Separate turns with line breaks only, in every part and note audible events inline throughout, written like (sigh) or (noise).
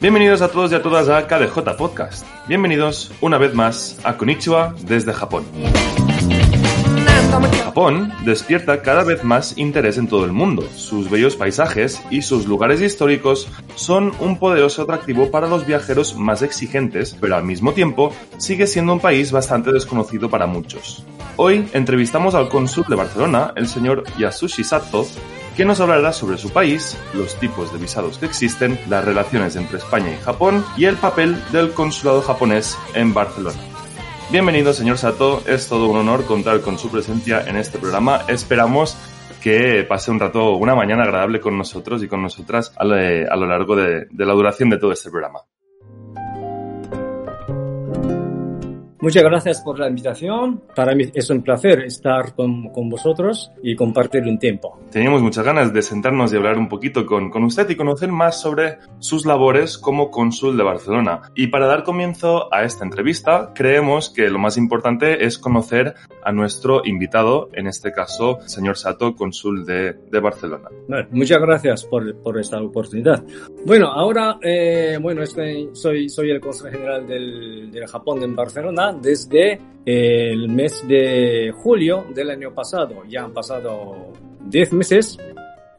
Bienvenidos a todos y a todas a KDJ Podcast. Bienvenidos una vez más a Konnichiwa desde Japón. Japón despierta cada vez más interés en todo el mundo. Sus bellos paisajes y sus lugares históricos son un poderoso atractivo para los viajeros más exigentes, pero al mismo tiempo sigue siendo un país bastante desconocido para muchos. Hoy entrevistamos al cónsul de Barcelona, el señor Yasushi Sato, que nos hablará sobre su país, los tipos de visados que existen, las relaciones entre España y Japón y el papel del consulado japonés en Barcelona. Bienvenido, señor Sato. Es todo un honor contar con su presencia en este programa. Esperamos que pase un rato, una mañana agradable con nosotros y con nosotras a lo, largo de la duración de todo este programa.
Muchas gracias por la invitación. Para mí es un placer estar con, con, vosotros y compartir un tiempo.
Teníamos muchas ganas de sentarnos y hablar un poquito con, con usted y conocer más sobre sus labores como cónsul de Barcelona. Y para dar comienzo a esta entrevista, creemos que lo más importante es conocer a nuestro invitado, en este caso, señor Sato, cónsul de, de Barcelona.
Bueno, muchas gracias por, por, esta oportunidad. Bueno, ahora, eh, bueno, este, soy, soy el cónsul general del, del Japón en Barcelona desde el mes de julio del año pasado. Ya han pasado 10 meses,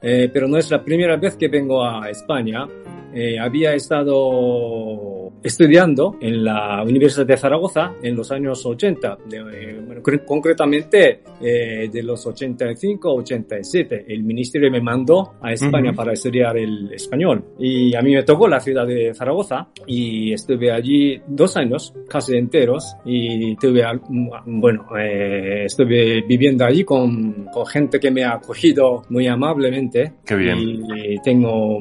eh, pero no es la primera vez que vengo a España. Eh, había estado estudiando en la Universidad de Zaragoza en los años 80, eh, concretamente eh, de los 85 a 87. El ministerio me mandó a España para estudiar el español y a mí me tocó la ciudad de Zaragoza y estuve allí dos años, casi enteros, y tuve, bueno, eh, estuve viviendo allí con, con gente que me ha acogido muy amablemente.
Qué bien.
Y tengo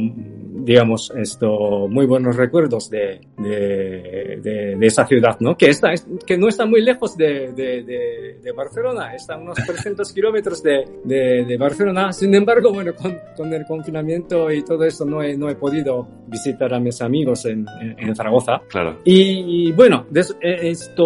digamos, esto, muy buenos recuerdos de, de, de, esa ciudad, ¿no? Que, está, que no está muy lejos de, de Barcelona, está a unos 300 (laughs) kilómetros de, Barcelona. Sin embargo, bueno, con, con, el confinamiento y todo esto no he, no he podido visitar a mis amigos en, en, Zaragoza.
Claro.
Y, bueno, e, esto,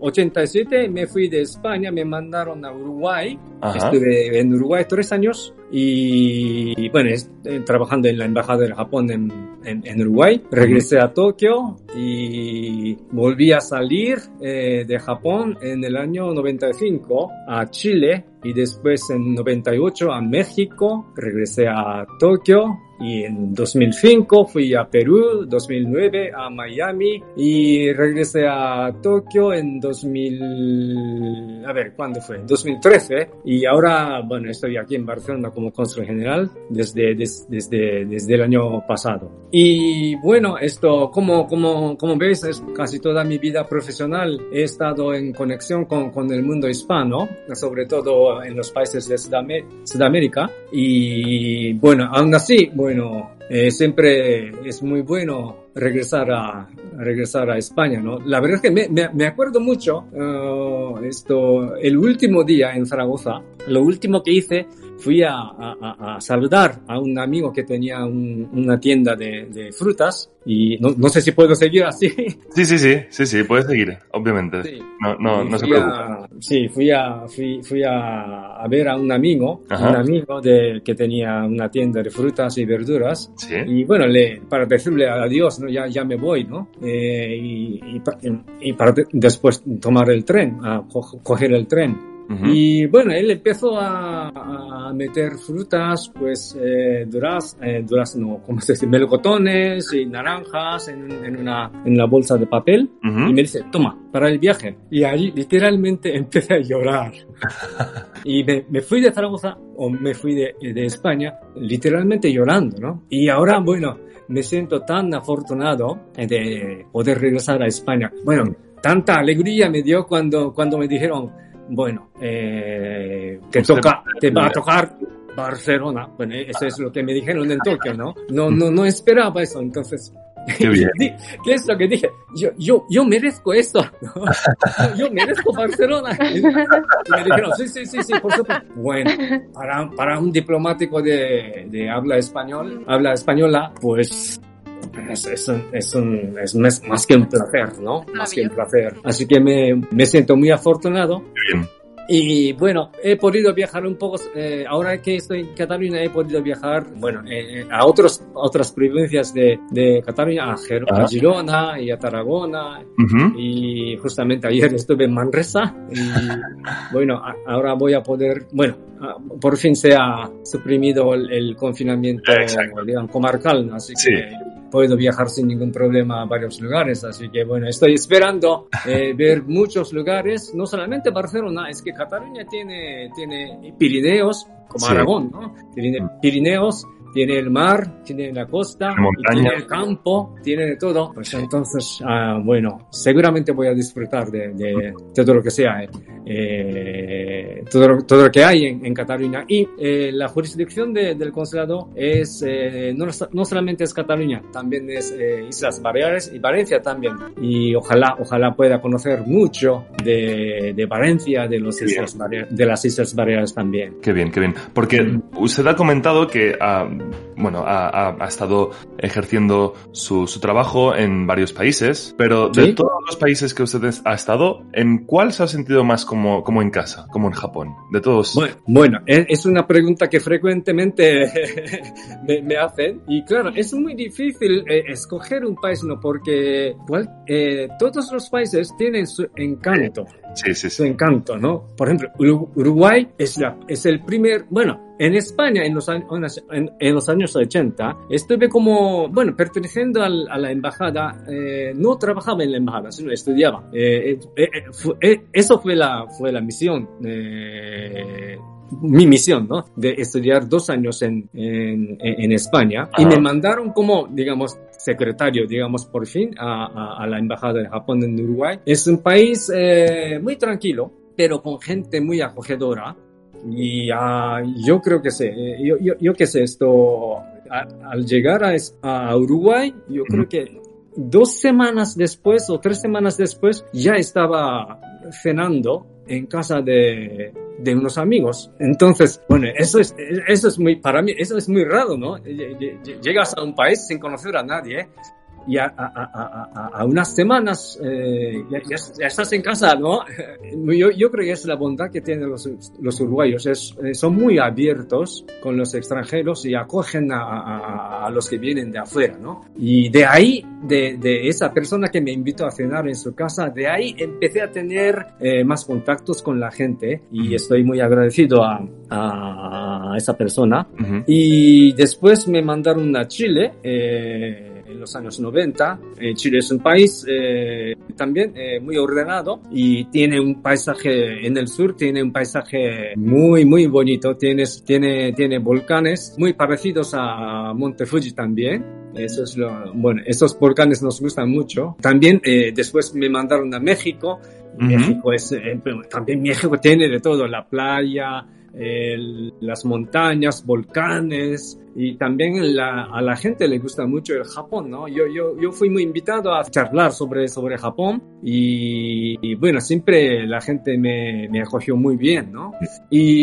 87 me fui de España, me mandaron a Uruguay, estuve en Uruguay tres años y bueno, eh, trabajando en la Embajada del Japón en, en, Uruguay. Regresé a Tokio y volví a salir eh, de Japón en el año 95 a Chile y después en 98 a México. Regresé a Tokio y en 2005 fui a Perú, 2009 a Miami y regresé a Tokio en 2000, a ver, ¿cuándo fue? 2013 y ahora, bueno, estoy aquí en Barcelona como cónsul general desde, desde, desde, el año pasado. Y bueno, esto, como, como, como veis, es casi toda mi vida profesional he estado en conexión con, con el mundo hispano, sobre todo en los países de Sudamérica y bueno, aún así, bueno, eh, siempre es muy bueno regresar a, regresar a España, ¿no? La verdad es que me, me, acuerdo mucho uh, esto, el último día en Zaragoza, lo último que hice fui a, a, a saludar a un amigo que tenía una tienda de, de frutas y no, no, sé si puedo seguir así. (laughs)
Sí, sí, sí, sí, sí, puedes seguir, obviamente. No, no, no se preocupe.
sí, fui a, fui, fui a, a, ver a un amigo, un amigo de, que tenía una tienda de frutas y verduras.
¿Sí?
Y bueno, le, para decirle adiós, ¿no? ya, ya me voy, ¿no? Eh, y, y, y, para después tomar el tren, a coger el tren. Y bueno, él empezó a, a meter frutas, pues eh, duraz, eh, durazno, como se dice, melocotones y naranjas en, en, una, en la bolsa de papel. Y me dice, toma, para el viaje. Y allí literalmente (laughs) empecé a llorar. (laughs) y me, me, fui de Zaragoza, o me fui de, de España, literalmente llorando, ¿no? Y ahora, bueno, me siento tan afortunado de poder regresar a España. Bueno, tanta alegría me dio cuando, cuando me dijeron, bueno, eh, te toca, te va a tocar Barcelona. Bueno, eso es lo que me dijeron en Tokio, ¿no? No, no, no esperaba eso. Entonces,
Qué bien.
¿Qué es lo que dije? Yo, yo, yo merezco esto. (laughs) Yo merezco Barcelona. Y me dijeron, sí, sí, sí, sí, por supuesto. Bueno, para, para un diplomático de, de habla español, habla española, pues es, es, un, es, un, es, más que un placer, ¿no? Más que un placer. Así que me, me siento muy afortunado.
Bien.
Y bueno, he podido viajar un poco, eh, ahora que estoy en Cataluña he podido viajar, bueno, eh, a otros, otras provincias de, de Cataluña, a, Ger a, Girona y a Tarragona.
Uh -huh.
Y justamente ayer estuve en Manresa y (laughs) bueno, a, ahora voy a poder, bueno, por fin se ha suprimido el, el confinamiento digamos, comarcal, así
Sí.
que puedo viajar sin ningún problema a varios lugares, así que bueno, estoy esperando eh, (laughs) ver muchos lugares, no solamente Barcelona, es que Cataluña tiene, tiene Pirineos, como
Sí.
Aragón, ¿no? Tiene Pirineos, tiene el mar, tiene la costa,
La
tiene el campo, tiene de todo. Pues entonces, ah, bueno, seguramente voy a disfrutar de, de todo lo que sea, eh, eh, todo, lo, todo lo que hay en, en Cataluña. Y eh, la jurisdicción de- del consulado es, eh, no, no solamente es Cataluña, también es eh, Islas Baleares y Valencia también. Y ojalá, ojalá pueda conocer mucho de, de Valencia, de, los. Islas de las Islas Baleares también.
Qué bien, qué bien. Porque usted ha comentado que ha, bueno, ha, ha- ha estado ejerciendo su, su trabajo en varios países, pero de
Sí.
todos los países que usted ha estado, ¿en cuál se ha sentido más como, como en casa, como en Japón? De todos.
Bueno, bueno, e- es una pregunta que frecuentemente (laughs) me, me hacen y claro, es muy difícil eh, escoger un país, ¿no? Porque cual- eh, todos los países tienen su encanto,
Sí, sí,
su
sí.
encanto, ¿no? Por ejemplo, Uru- Uruguay es, la, es el primer, bueno, en España en los, años, en, en los años 80 estuve como, bueno, perteneciendo al- a la embajada, eh, no trabajaba en la embajada, sino estudiaba. Eh, eh, eh, fu- eh, eso fue la, fue la misión. eh, mi misión, ¿no? De estudiar dos años en, en, en España y
Ajá.
me mandaron como, digamos, secretario, digamos, por fin a, a, a la embajada de Japón en Uruguay. Es un país eh, muy tranquilo, pero con gente muy acogedora. Y ah, yo creo que sé, eh, yo, yo, yo que sé, esto, a- al llegar a, Uruguay, yo creo que dos semanas después o tres semanas después ya estaba cenando en casa de, de unos amigos. Entonces, bueno, eso es, eso es muy, para mí, eso es muy raro, ¿no? Lle- lle- Llegas a un país sin conocer a nadie y a, a, a, a, unas semanas eh, ya, ya, ya estás en casa, ¿no? (laughs) Yo, yo creo que es la bondad que tienen los, los uruguayos. Es, eh, son muy abiertos con los extranjeros y acogen a, los que vienen de afuera, ¿no? Y de ahí, de, de esa persona que me invitó a cenar en su casa, de ahí empecé a tener eh, más contactos con la gente y estoy muy agradecido a, a esa persona.
Ujú.
Y después me mandaron a Chile eh, en los años 90. Eh, Chile es un país eh, también eh, muy ordenado y tiene un paisaje en el sur, tiene un paisaje muy, muy bonito. Tienes, tiene, tiene volcanes muy parecidos a Monte Fuji también. Eso es lo, bueno, esos volcanes nos gustan mucho. También eh, después me mandaron a México.
Ujú.
México es, eh, también México tiene de todo, la playa, el- las montañas, volcanes y también la- a la gente le gusta mucho el Japón, ¿no? Yo, yo, yo fui muy invitado a charlar sobre, sobre Japón y, y bueno, siempre la gente me, me acogió muy bien, ¿no?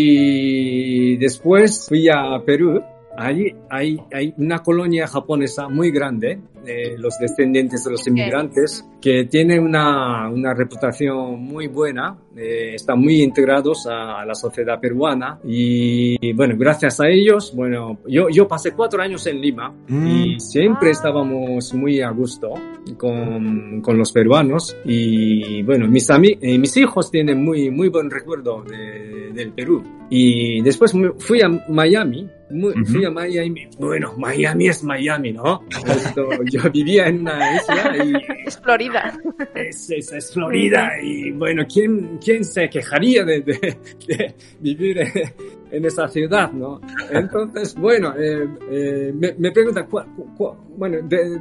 Y después fui a Perú. Allí hay, hay una colonia japonesa muy grande, de los descendientes de los inmigrantes, que tiene una, una reputación muy buena, eh, están muy integrados a, a la sociedad peruana y bueno, gracias a ellos, bueno, yo, yo pasé cuatro años en Lima
Mm.
y siempre estábamos muy a gusto con, con los peruanos y bueno, mis, ami- eh, mis hijos tienen muy, muy buen recuerdo de- del Perú. Y después fui a Miami, muy-
Ujú.
fui a Miami, bueno, Miami es Miami, ¿no? Esto, yo vivía en una isla y
Es Florida.
es, es, es Florida y bueno, ¿quién, quién se quejaría de, de- de vivir en, esa ciudad, no? Entonces, bueno, eh, eh, me, me preguntan, ¿cuál- cuál- bueno, de-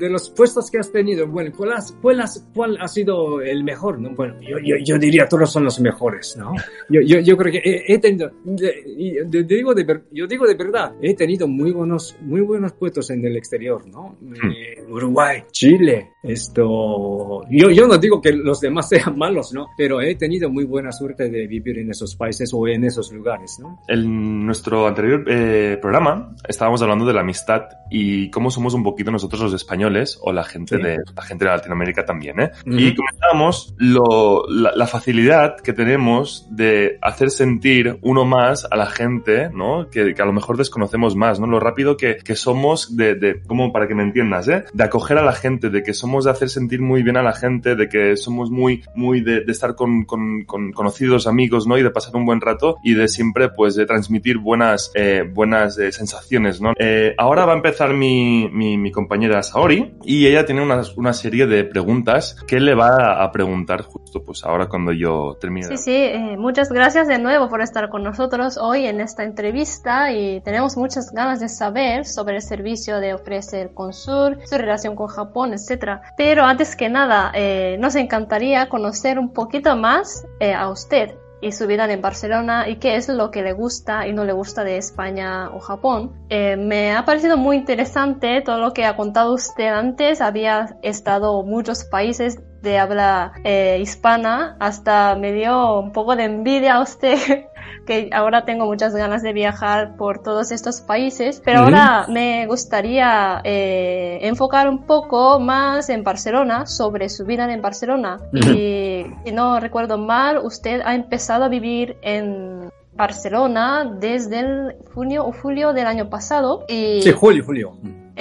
de los puestos que has tenido, bueno, ¿cuál, cuál, cuál ha sido el mejor? ¿no? Bueno, yo, yo, yo, diría todos son los mejores, ¿no? Yo, yo, yo creo que he, tenido, digo de, yo digo de verdad, he tenido muy buenos, muy buenos puestos en el exterior, ¿no? Hmm. Eh, Uruguay, Chile, esto, yo, yo no digo que los demás sean malos, ¿no? Pero he tenido muy buena suerte de vivir en esos países o en esos lugares, ¿no?
En nuestro anterior eh, programa estábamos hablando de la amistad y cómo somos un poquito nosotros los españoles o la gente de la gente de Latinoamérica también, ¿eh? Y comentábamos lo, la, facilidad que tenemos de hacer sentir uno más a la gente, ¿no? Que, que a lo mejor desconocemos más, ¿no? Lo rápido que, que somos de, de, como para que me entiendas, ¿eh? De acoger a la gente, de que somos de hacer sentir muy bien a la gente, de que somos muy, muy de, de estar con, con, con, conocidos, amigos, ¿no? Y de pasar un buen rato y de siempre, pues, de transmitir buenas, eh, buenas eh, sensaciones, ¿no? Eh, ahora va a empezar mi, mi, mi, compañera Saori y ella tiene una, una serie de preguntas que le va a preguntar justo, pues, ahora cuando yo termine.
Sí, sí, eh, muchas gracias de nuevo por estar con nosotros hoy en esta entrevista y tenemos muchas ganas de saber sobre el servicio de ofrecer Consur, su relación con Japón, etcétera. Pero antes que nada, eh, nos encantaría conocer un poquito más eh, a usted y su vida en Barcelona y qué es lo que le gusta y no le gusta de España o Japón. Eh, me ha parecido muy interesante todo lo que ha contado usted antes. Había estado muchos países de habla eh, hispana, hasta me dio un poco de envidia a usted, (laughs) que ahora tengo muchas ganas de viajar por todos estos países, pero ahora me gustaría eh, enfocar un poco más en Barcelona, sobre su vida en Barcelona. Y si no recuerdo mal, usted ha empezado a vivir en Barcelona desde el junio o julio del año pasado. Y...
Sí, julio, julio.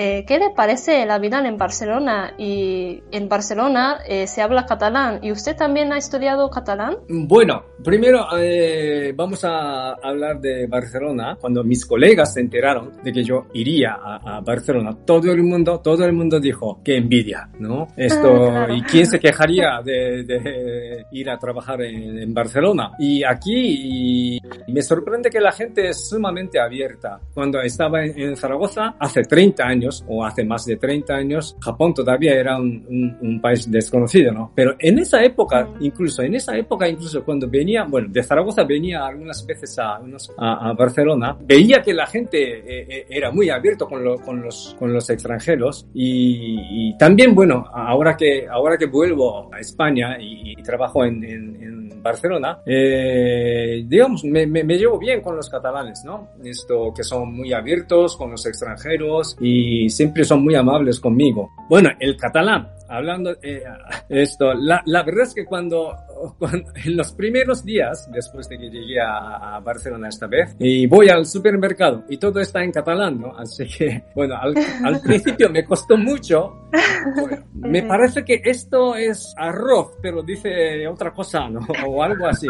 Eh, ¿Qué le parece la vida en Barcelona? Y en Barcelona eh, se habla catalán. ¿Y usted también ha estudiado catalán?
Bueno, primero eh, vamos a hablar de Barcelona. Cuando mis colegas se enteraron de que yo iría a, Barcelona, todo el mundo, todo el mundo dijo que envidia, ¿no? Esto ah, y quién se (laughs) quejaría de, ir a trabajar en, Barcelona. Y aquí me sorprende que la gente es sumamente abierta. Cuando estaba en Zaragoza hace 30 años o hace más de 30 años, Japón todavía era un, un, país desconocido, ¿no? Pero en esa época, incluso en esa época, incluso cuando venía, bueno, de Zaragoza venía algunas veces a, a, a Barcelona, veía que la gente eh, eh, era muy abierto con, con, los, con los extranjeros y, también, bueno, ahora que, ahora que vuelvo a España y, trabajo en, en, Barcelona, eh, digamos, me, me, me llevo bien con los catalanes, ¿no? Esto que son muy abiertos con los extranjeros y siempre son muy amables conmigo. Bueno, el catalán, hablando eh, esto, la, la, verdad es que cuando, (laughs) en los primeros días, después de que llegué a, Barcelona esta vez, y voy al supermercado y todo está en catalán, ¿no? Así que, bueno, al, al (laughs) principio me costó mucho. (laughs) me parece que esto es arroz, pero dice otra cosa, ¿no? O algo así.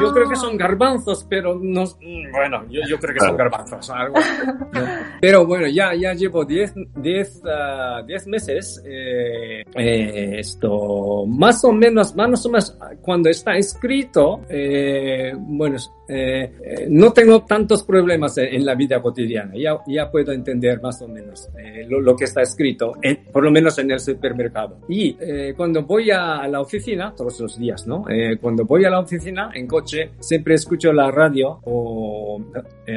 Yo creo que son garbanzos, pero no, bueno, yo, yo creo que son garbanzos. Algo, Pero bueno, ya, ya llevo 10 10 10 meses. Eh, eh, esto, más o menos, más o menos, cuando está escrito, eh, bueno, eh, no tengo tantos problemas en, la vida cotidiana. Ya, ya puedo entender más o menos lo, que está escrito, por lo menos en el supermercado. Y cuando voy a la oficina, todos los días, ¿no? cuando voy a la oficina en coche, siempre escucho la radio o,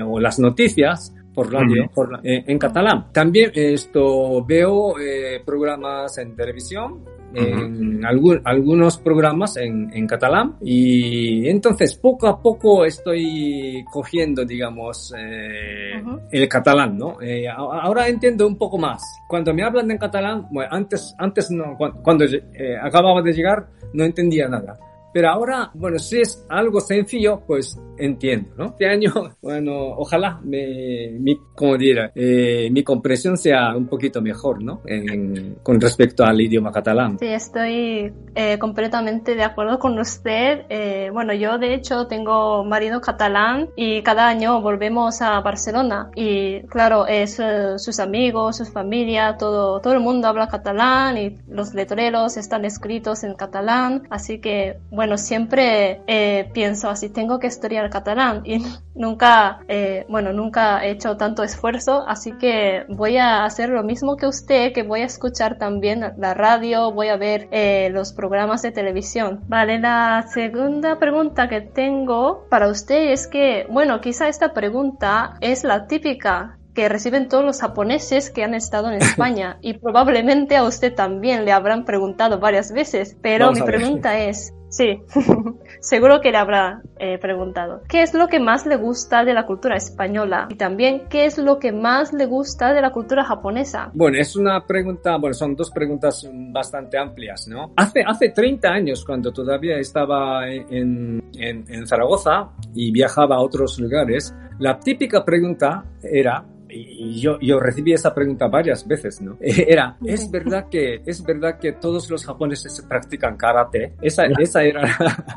o las noticias por radio eh, en catalán. También esto veo eh, programas en televisión, en algunos programas en, en, catalán y entonces poco a poco estoy cogiendo, digamos, eh, el catalán, ¿no? ahora entiendo un poco más. Cuando me hablan en catalán, bueno, antes, antes no, cuando, cuando acababa de llegar no entendía nada. Pero ahora, bueno, si es algo sencillo, pues entiendo, ¿no? Este año, (laughs) bueno, ojalá mi, como diría, eh, mi comprensión sea un poquito mejor, ¿no? con respecto al idioma catalán.
Sí, estoy eh, completamente de acuerdo con usted. Eh, bueno, yo de hecho tengo marido catalán y cada año volvemos a Barcelona y claro, es, sus amigos, su familia, todo, todo el mundo habla catalán y los letreros están escritos en catalán, así que bueno, bueno, siempre eh, pienso así, tengo que estudiar catalán y (laughs) nunca, eh, bueno, nunca he hecho tanto esfuerzo, así que voy a hacer lo mismo que usted, que voy a escuchar también la radio, voy a ver eh, los programas de televisión. Vale, la segunda pregunta que tengo para usted es que, bueno, quizá esta pregunta es la típica que reciben todos los japoneses que han estado en (laughs) España y probablemente a usted también le habrán preguntado varias veces, pero mi pregunta es, sí, (laughs) seguro que le habrá eh, preguntado, ¿qué es lo que más le gusta de la cultura española? Y también, ¿qué es lo que más le gusta de la cultura japonesa?
Bueno, es una pregunta, bueno, son dos preguntas bastante amplias, ¿no? Hace, hace 30 años, cuando todavía estaba en, en, en Zaragoza y viajaba a otros lugares, la típica pregunta era, y yo, yo recibí esa pregunta varias veces, ¿no? (laughs) Era, ¿es verdad que, es verdad que todos los japoneses practican karate? Esa, esa era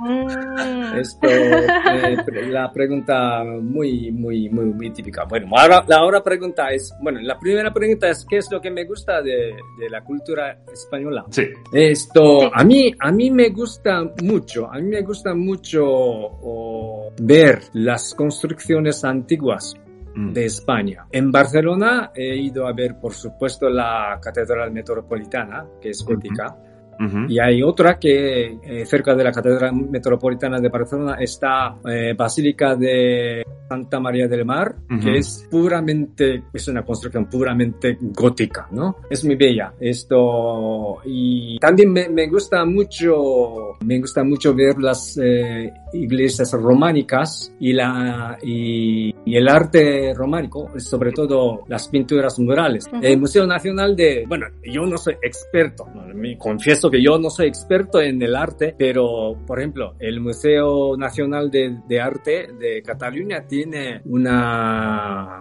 mm. (laughs) esto, eh, la pregunta muy, muy, muy, muy típica. Bueno, ahora, la otra pregunta es, bueno, la primera pregunta es, ¿qué es lo que me gusta de, de la cultura española?
Sí.
Esto, a mí, a mí me gusta mucho, a mí me gusta mucho ver las construcciones antiguas. De España. En Barcelona he ido a ver, por supuesto, la Catedral Metropolitana, que es gótica. Y hay otra que eh, cerca de la Catedral Metropolitana de Barcelona está eh, Basílica de Santa María del Mar, que es puramente, es una construcción puramente gótica, ¿no? Es muy bella esto. Y también me, me gusta mucho, me gusta mucho ver las eh, iglesias románicas y la, y, y, el arte románico, sobre todo las pinturas murales. El Museo Nacional de, bueno, yo no soy experto, me confieso que yo no soy experto en el arte, pero, por ejemplo, el Museo Nacional de, de Arte de Cataluña tiene una,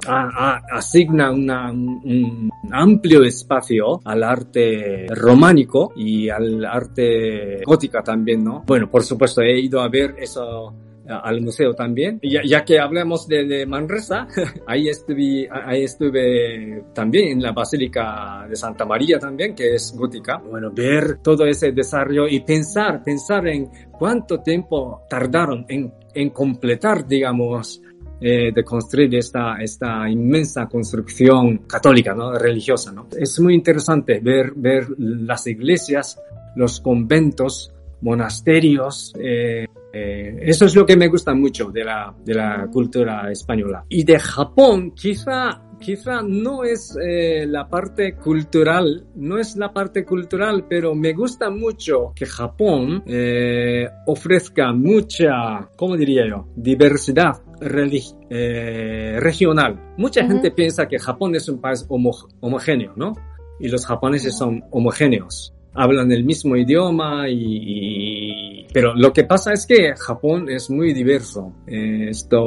asigna un amplio espacio al arte románico y al arte gótica también, ¿no? Bueno, por supuesto, he ido a ver eso al museo también. Ya, ya que hablamos de, Manresa, (laughs) ahí estuve, ahí estuve también en la Basílica de Santa María también, que es gótica. Bueno, ver todo ese desarrollo y pensar, pensar en cuánto tiempo tardaron en, en completar, digamos, eh, de construir esta, esta inmensa construcción católica, ¿no? religiosa. ¿no? Es muy interesante ver, ver las iglesias, los conventos, monasterios. Eh, eh, eso es lo que me gusta mucho de la, de la cultura española. Y de Japón, quizá quizá no es eh, la parte cultural, no es la parte cultural, pero me gusta mucho que Japón eh, ofrezca mucha, ¿cómo diría yo?, diversidad eh, regional. Mucha gente piensa que Japón es un país homogéneo, ¿no? Y los japoneses son homogéneos hablan el mismo idioma y, pero lo que pasa es que Japón es muy diverso. esto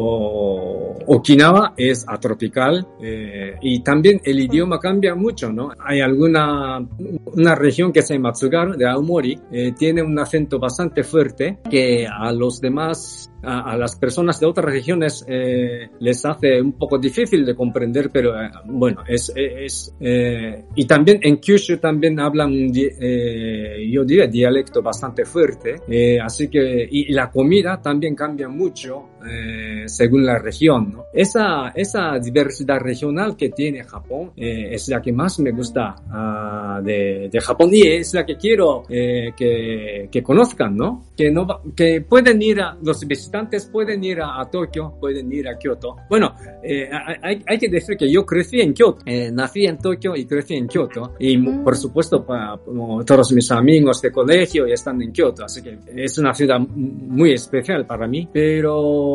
Okinawa es atropical eh, y también el idioma cambia mucho, ¿no? Hay alguna una región que se llama Tsugaru de Aomori eh, tiene un acento bastante fuerte que a los demás a, las personas de otras regiones eh, les hace un poco difícil de comprender, pero eh, bueno, es, es eh, y también en Kyushu también hablan, eh, yo diría, dialecto bastante fuerte, eh, así que, y, la comida también cambia mucho eh, según la región, ¿no? Esa, esa diversidad regional que tiene Japón es la que más me gusta uh, de, de, Japón y es la que quiero que, que conozcan, ¿no? Que, no que pueden ir a los visitantes pueden ir a, Tokio, pueden ir a Kyoto. Bueno, eh, hay, hay, que decir que yo crecí en Kyoto, eh, nací en Tokio y crecí en Kyoto. Y por supuesto, para, todos mis amigos de colegio ya están en Kyoto, así que es una ciudad muy especial para mí. Pero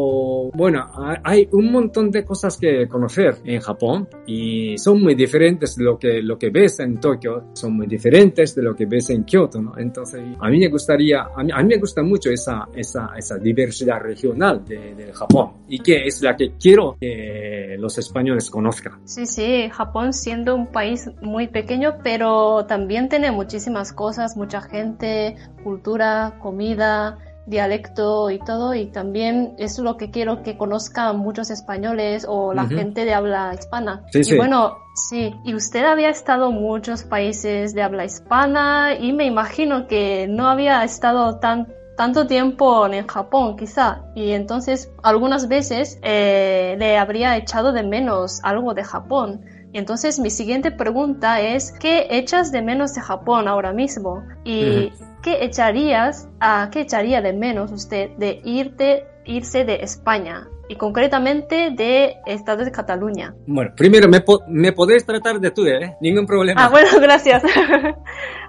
bueno, hay un montón de cosas que conocer en Japón y son muy diferentes de lo que, lo que ves en Tokio, son muy diferentes de lo que ves en Kyoto, ¿no? Entonces, a mí me gustaría, a mí, a mí me gusta mucho esa, esa, esa diversidad regional de, Japón y que es la que quiero que los españoles conozcan.
Sí, sí, Japón siendo un país muy pequeño, pero también tiene muchísimas cosas, mucha gente, cultura, comida, dialecto y todo y también es lo que quiero que conozcan muchos españoles o la gente de habla hispana. y bueno, sí, y usted había estado en muchos países de habla hispana y me imagino que no había estado tan tanto tiempo en Japón, quizá, y entonces algunas veces eh, le habría echado de menos algo de Japón. Entonces mi siguiente pregunta es, ¿qué echas de menos de Japón ahora mismo? ¿Y qué echarías, a qué echaría de menos usted de irte, irse de España? y concretamente de Estado de Cataluña.
Bueno, primero me, me podéis tratar de tú, ¿eh? Ningún problema.
Ah, bueno, (laughs) gracias.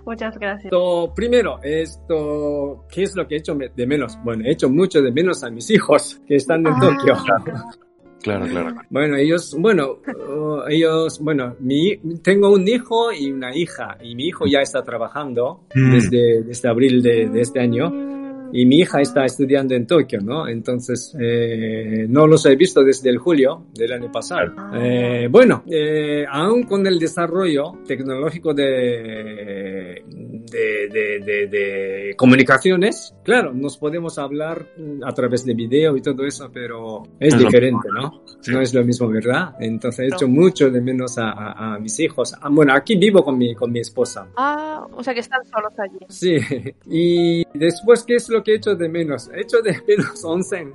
Muchas gracias.
primero, esto, ¿qué es lo que he hecho de menos? Bueno, he hecho mucho de menos a mis hijos que están en ah. Tokio. (laughs)
Claro, claro.
Bueno, ellos, bueno, uh, ellos, bueno, mi, tengo un hijo y una hija, y mi hijo ya está trabajando mm. desde, desde abril de, de este año y mi hija está estudiando en Tokio, ¿no? Entonces, eh, no los he visto desde el julio del año pasado. Eh, bueno, eh, aún con el desarrollo tecnológico de, de, de, de, comunicaciones, claro, nos podemos hablar a través de video y todo eso, pero es, diferente, ¿no? No es lo mismo, ¿verdad? Entonces, he hecho mucho de menos a, a, mis hijos. Ah, bueno, aquí vivo con mi, con mi esposa.
Ah, o sea que están solos allí.
Sí, y después, ¿qué es lo que he hecho de menos? He hecho de menos onsen.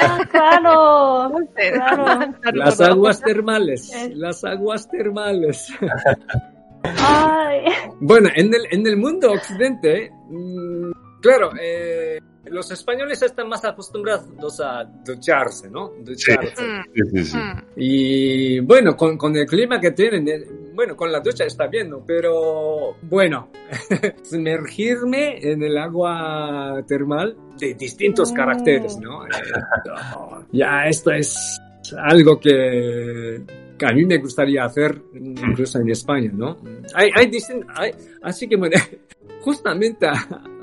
Ah, claro, claro.
Las aguas termales, las aguas termales. (laughs)
Ay.
Bueno, en el, en el mundo occidente, mm, claro, eh, los españoles están más acostumbrados a ducharse, ¿no? Ducharse. Sí, sí, mm. y bueno, con, con, el clima que tienen, eh, bueno, con la ducha está bien, ¿no? Pero bueno, (laughs) sumergirme en el agua termal de distintos caracteres, ¿no? Eh, ya esto es algo que, a mí me gustaría hacer incluso en España, ¿no? Hay, hay, hay así que bueno, (laughs) justamente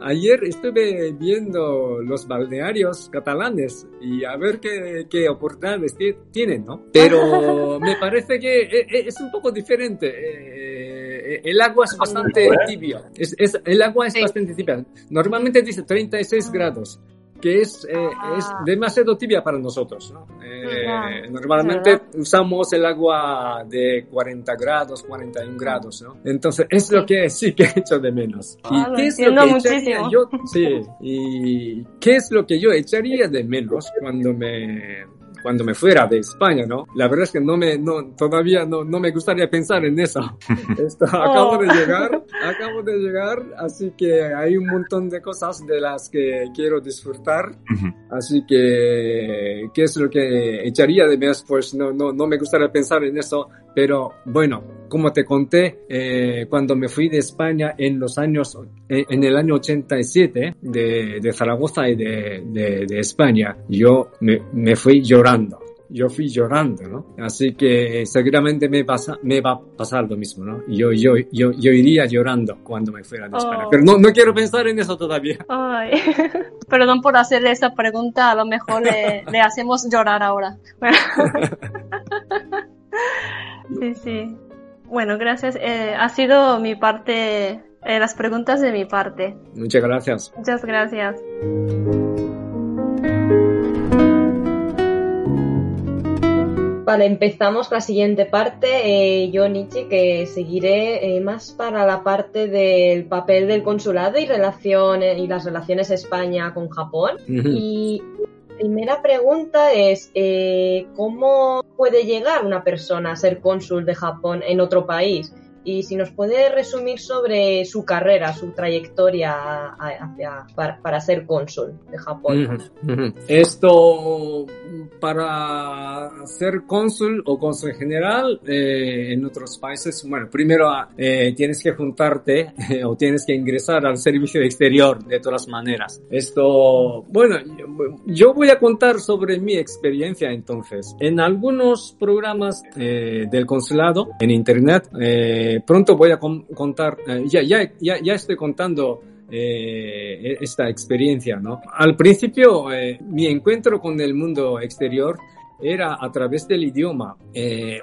ayer estuve viendo los balnearios catalanes y a ver qué, qué oportunidades tienen, ¿no? Pero (laughs) me parece que e, e, es un poco diferente. Eh, el agua es bastante tibia. Es, es, el agua es bastante tibia. Normalmente dice 36 grados que es, eh, es ah. demasiado tibia para nosotros. ¿no? Eh, normalmente usamos el agua de 40 grados, 41 grados, ¿no? Entonces es lo que sí que he hecho de menos.
¿Y ah, qué es lo que echaría
yo? Sí, y qué es lo que yo echaría de menos cuando me cuando me fuera de España, ¿no? La verdad es que no me, no, todavía no, no me gustaría pensar en eso. (laughs) Esto, acabo de oh. llegar, acabo de llegar, así que hay un montón de cosas de las que quiero disfrutar, así que, ¿qué es lo que echaría de menos? Pues no, no, no me gustaría pensar en eso, pero bueno, como te conté, eh, cuando me fui de España en los años, en el año 87 de, de Zaragoza y de, de, de España, yo me, me, fui llorando. Yo fui llorando, ¿no? Así que seguramente me, pasa, me va a pasar lo mismo, ¿no? Yo, yo, yo, yo iría llorando cuando me fuera de España. Oh. Pero no, no quiero pensar en eso todavía.
Ay. (laughs) Perdón por hacerle esa pregunta, a lo mejor le, le hacemos llorar ahora. (laughs) (laughs) sí, sí. Bueno, gracias. Eh, ha sido mi parte, eh, las preguntas de mi parte.
Muchas gracias.
Muchas gracias.
Vale, empezamos con la siguiente parte. Eh, yo, Nietzsche, que seguiré más para la parte del papel del consulado y, relaciones, y las relaciones España con Japón. Y primera pregunta es, eh, ¿cómo puede llegar una persona a ser cónsul de Japón en otro país? Y si nos puede resumir sobre su carrera, su trayectoria hacia, para, ser cónsul de Japón.
Esto, para ser cónsul o cónsul general eh, en otros países, bueno, primero eh, tienes que juntarte o tienes que ingresar al servicio exterior de todas maneras. Esto, bueno, yo voy a contar sobre mi experiencia entonces. En algunos programas eh, del consulado en internet, pronto voy a contar, eh, ya, ya, ya, ya estoy contando eh, e-, esta experiencia, ¿no? Al principio, eh, mi encuentro con el mundo exterior era a través del idioma,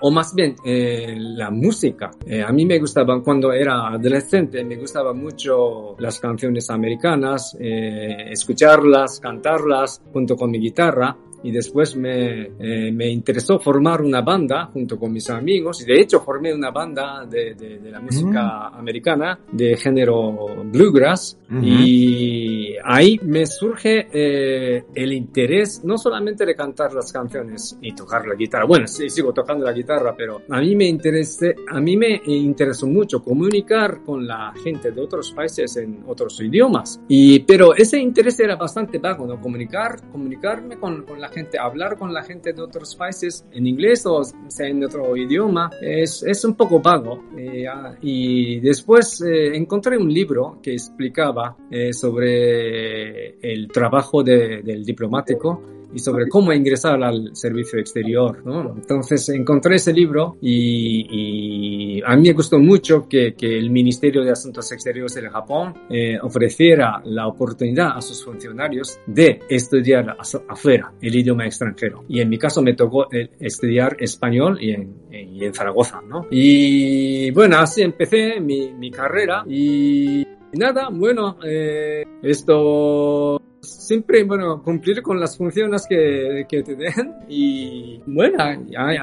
o más bien la música. a mí me gustaba, cuando era adolescente, me gustaban mucho las canciones americanas, escucharlas, cantarlas junto con mi guitarra y después me, eh, me, interesó formar una banda junto con mis amigos y de hecho formé una banda de, de, la música americana de género bluegrass y ahí me surge eh, el interés no solamente de cantar las canciones y tocar la guitarra. Bueno, sí, sigo tocando la guitarra, pero a mí me interesé, a mí me interesó mucho comunicar con la gente de otros países en otros idiomas. Y, pero ese interés era bastante vago, ¿no? Comunicar, comunicarme con, con la gente, hablar con la gente de otros países en inglés o sea en otro idioma, es, es un poco vago. Eh, ah, y después eh, encontré un libro que explicaba eh, sobre el trabajo del diplomático y sobre cómo ingresar al servicio exterior. ¿no? Entonces encontré ese libro y, a mí me gustó mucho que, que, el Ministerio de Asuntos Exteriores del Japón eh, ofreciera la oportunidad a sus funcionarios de estudiar afuera el idioma extranjero. Y en mi caso me tocó eh, estudiar español y en, en Zaragoza. ¿no? Y bueno, así empecé mi, mi carrera y nada, bueno, eh, esto siempre, bueno, cumplir con las funciones que, que te den y bueno,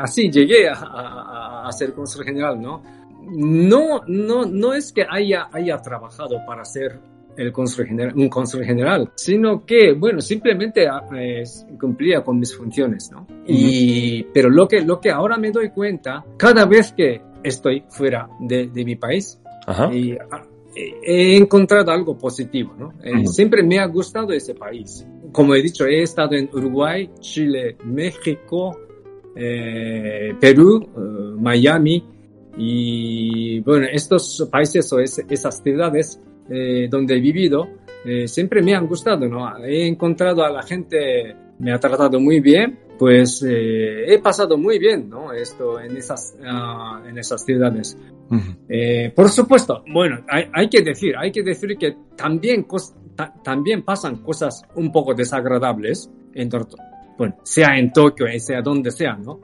así llegué a, a, ser consejero general, ¿no? No, no, no es que haya, haya trabajado para ser el general, un consejero general, sino que, bueno, simplemente ah, cumplía con mis funciones, ¿no? Y, pero lo que, lo que ahora me doy cuenta, cada vez que estoy fuera de, de mi país, y ah, he encontrado algo positivo, ¿no? Eh, siempre me ha gustado ese país. Como he dicho, he estado en Uruguay, Chile, México, eh, Perú, eh, Miami, y bueno, estos países o esas ciudades donde he vivido siempre me han gustado, ¿no? He encontrado a la gente, me ha tratado muy bien, pues he pasado muy bien, ¿no? Esto en esas, ah, en esas ciudades. Eh, por supuesto, bueno, hay, que decir, hay que decir que también, también pasan cosas un poco desagradables, en, bueno, sea en Tokio, sea donde sea, ¿no?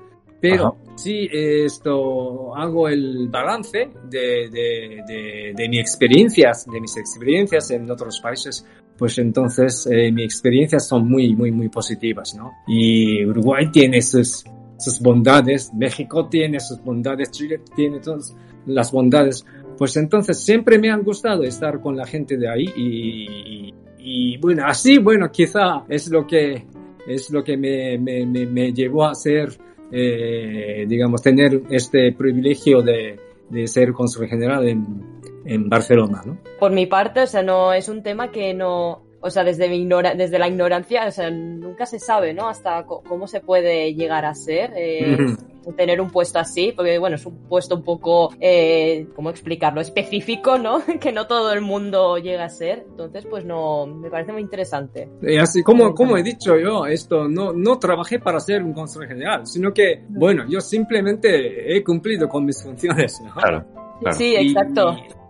Pero si esto hago el balance de, de, de, mis experiencias, de mis experiencias en otros países, pues entonces eh, mis experiencias son muy, muy, muy positivas, ¿no? Y Uruguay tiene sus, sus bondades, México tiene sus bondades, Chile tiene todas las bondades, pues entonces siempre me han gustado estar con la gente de ahí y, y, bueno, así, bueno, quizá es lo que, es lo que me, me, me, llevó a ser, eh, digamos, tener este privilegio de, de ser consejero general en, en Barcelona, ¿no?
Por mi parte, o sea, no es un tema que no, o sea, desde, mi desde la ignorancia, o sea, nunca se sabe, ¿no? Hasta cómo se puede llegar a ser, eh, tener un puesto así, porque, bueno, es un puesto un poco, eh, ¿cómo explicarlo? Específico, ¿no? (laughs) que no todo el mundo llega a ser. Entonces, pues no, me parece muy interesante.
Y así como, como he dicho yo, esto, no, no trabajé para ser un consejero general, sino que, bueno, yo simplemente he cumplido con mis funciones, ¿no?
Claro.
Sí, exacto.
Y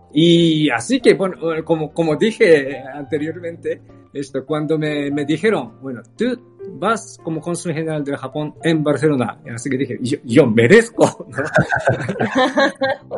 así que, bueno, como, como dije anteriormente, esto, cuando me, me dijeron, bueno, tú vas como cónsul general de Japón en Barcelona. Así que dije, yo, yo merezco. (laughs)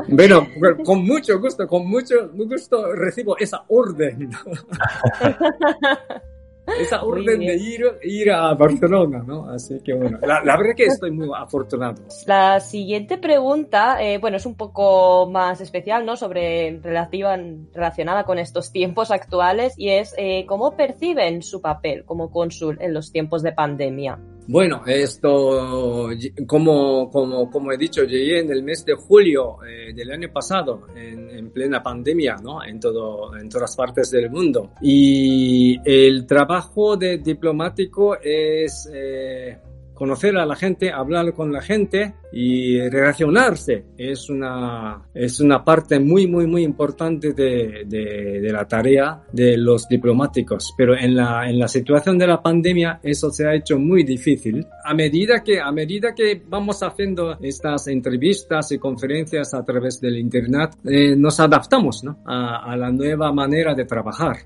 (laughs) bueno, con mucho gusto, con mucho gusto recibo esa orden (laughs) esa (laughs) orden de ir, ir a Barcelona, ¿no? Así que bueno, la, verdad que estoy muy afortunado.
La siguiente pregunta, eh, bueno, es un poco más especial, ¿no? Sobre relativa, relacionada con estos tiempos actuales y es eh, cómo perciben su papel como cónsul en los tiempos de pandemia.
Bueno, esto, como, como, como he dicho, llegué en el mes de julio eh, del año pasado, en, en, plena pandemia, ¿no? En todo, en todas partes del mundo. Y el trabajo de diplomático es, eh, conocer a la gente, hablar con la gente y relacionarse. Es una, es una parte muy, muy, muy importante de, la tarea de los diplomáticos. Pero en la, en la situación de la pandemia eso se ha hecho muy difícil. A medida que, a medida que vamos haciendo estas entrevistas y conferencias a través del Internet, eh, nos adaptamos ¿no? a, a la nueva manera de trabajar.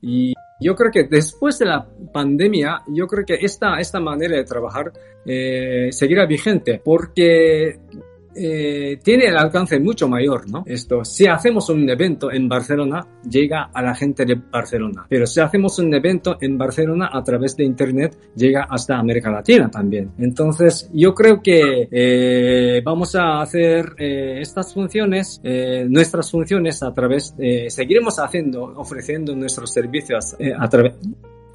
Y yo creo que después de la pandemia, yo creo que esta, esta manera de trabajar eh, seguirá vigente porque eh, tiene el alcance mucho mayor, ¿no? Esto, si hacemos un evento en Barcelona, llega a la gente de Barcelona. Pero si hacemos un evento en Barcelona a través de Internet, llega hasta América Latina también. Entonces, yo creo que eh, vamos a hacer eh, estas funciones, eh, nuestras funciones a través, eh, seguiremos haciendo, ofreciendo nuestros servicios a través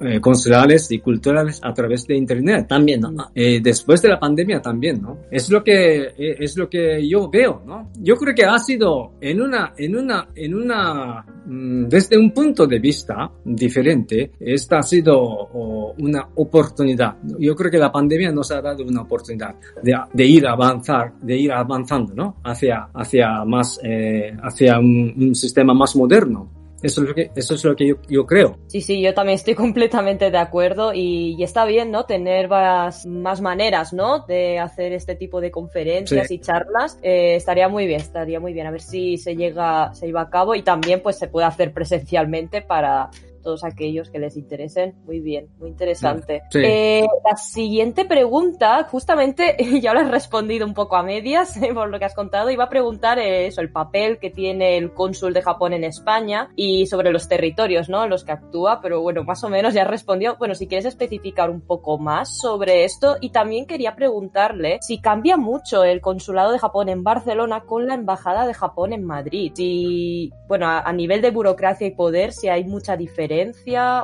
eh, consulares y culturales a través de internet. También ¿no? Eh, después de la pandemia también no es lo que eh, es lo que yo veo no yo creo que ha sido en una en una en una mm, desde un punto de vista diferente esta ha sido oh, una oportunidad. Yo creo que la pandemia nos ha dado una oportunidad de, de ir a avanzar de ir avanzando no hacia hacia más eh, hacia un, un sistema más moderno eso es lo que, eso es lo que yo, yo, creo.
Sí, sí, yo también estoy (laughs) completamente de acuerdo y, y está bien, ¿no? Tener más, más, maneras, ¿no? De hacer este tipo de conferencias sí. y charlas. Eh, estaría muy bien, estaría muy bien. A ver si se llega, se lleva a cabo y también pues se puede hacer presencialmente para todos aquellos que les interesen. Muy bien, muy interesante. Sí. Eh, la siguiente pregunta, justamente (laughs) ya lo has respondido un poco a medias eh, (laughs) por lo que has contado. Iba a preguntar eh, eso, el papel que tiene el cónsul de Japón en España y sobre los territorios, ¿no? Los que actúa, pero bueno, más o menos ya has respondido. Bueno, si quieres especificar un poco más sobre esto y también quería preguntarle si cambia mucho el consulado de Japón en Barcelona con la embajada de Japón en Madrid. Si, bueno, a, a nivel de burocracia y poder, si hay mucha diferencia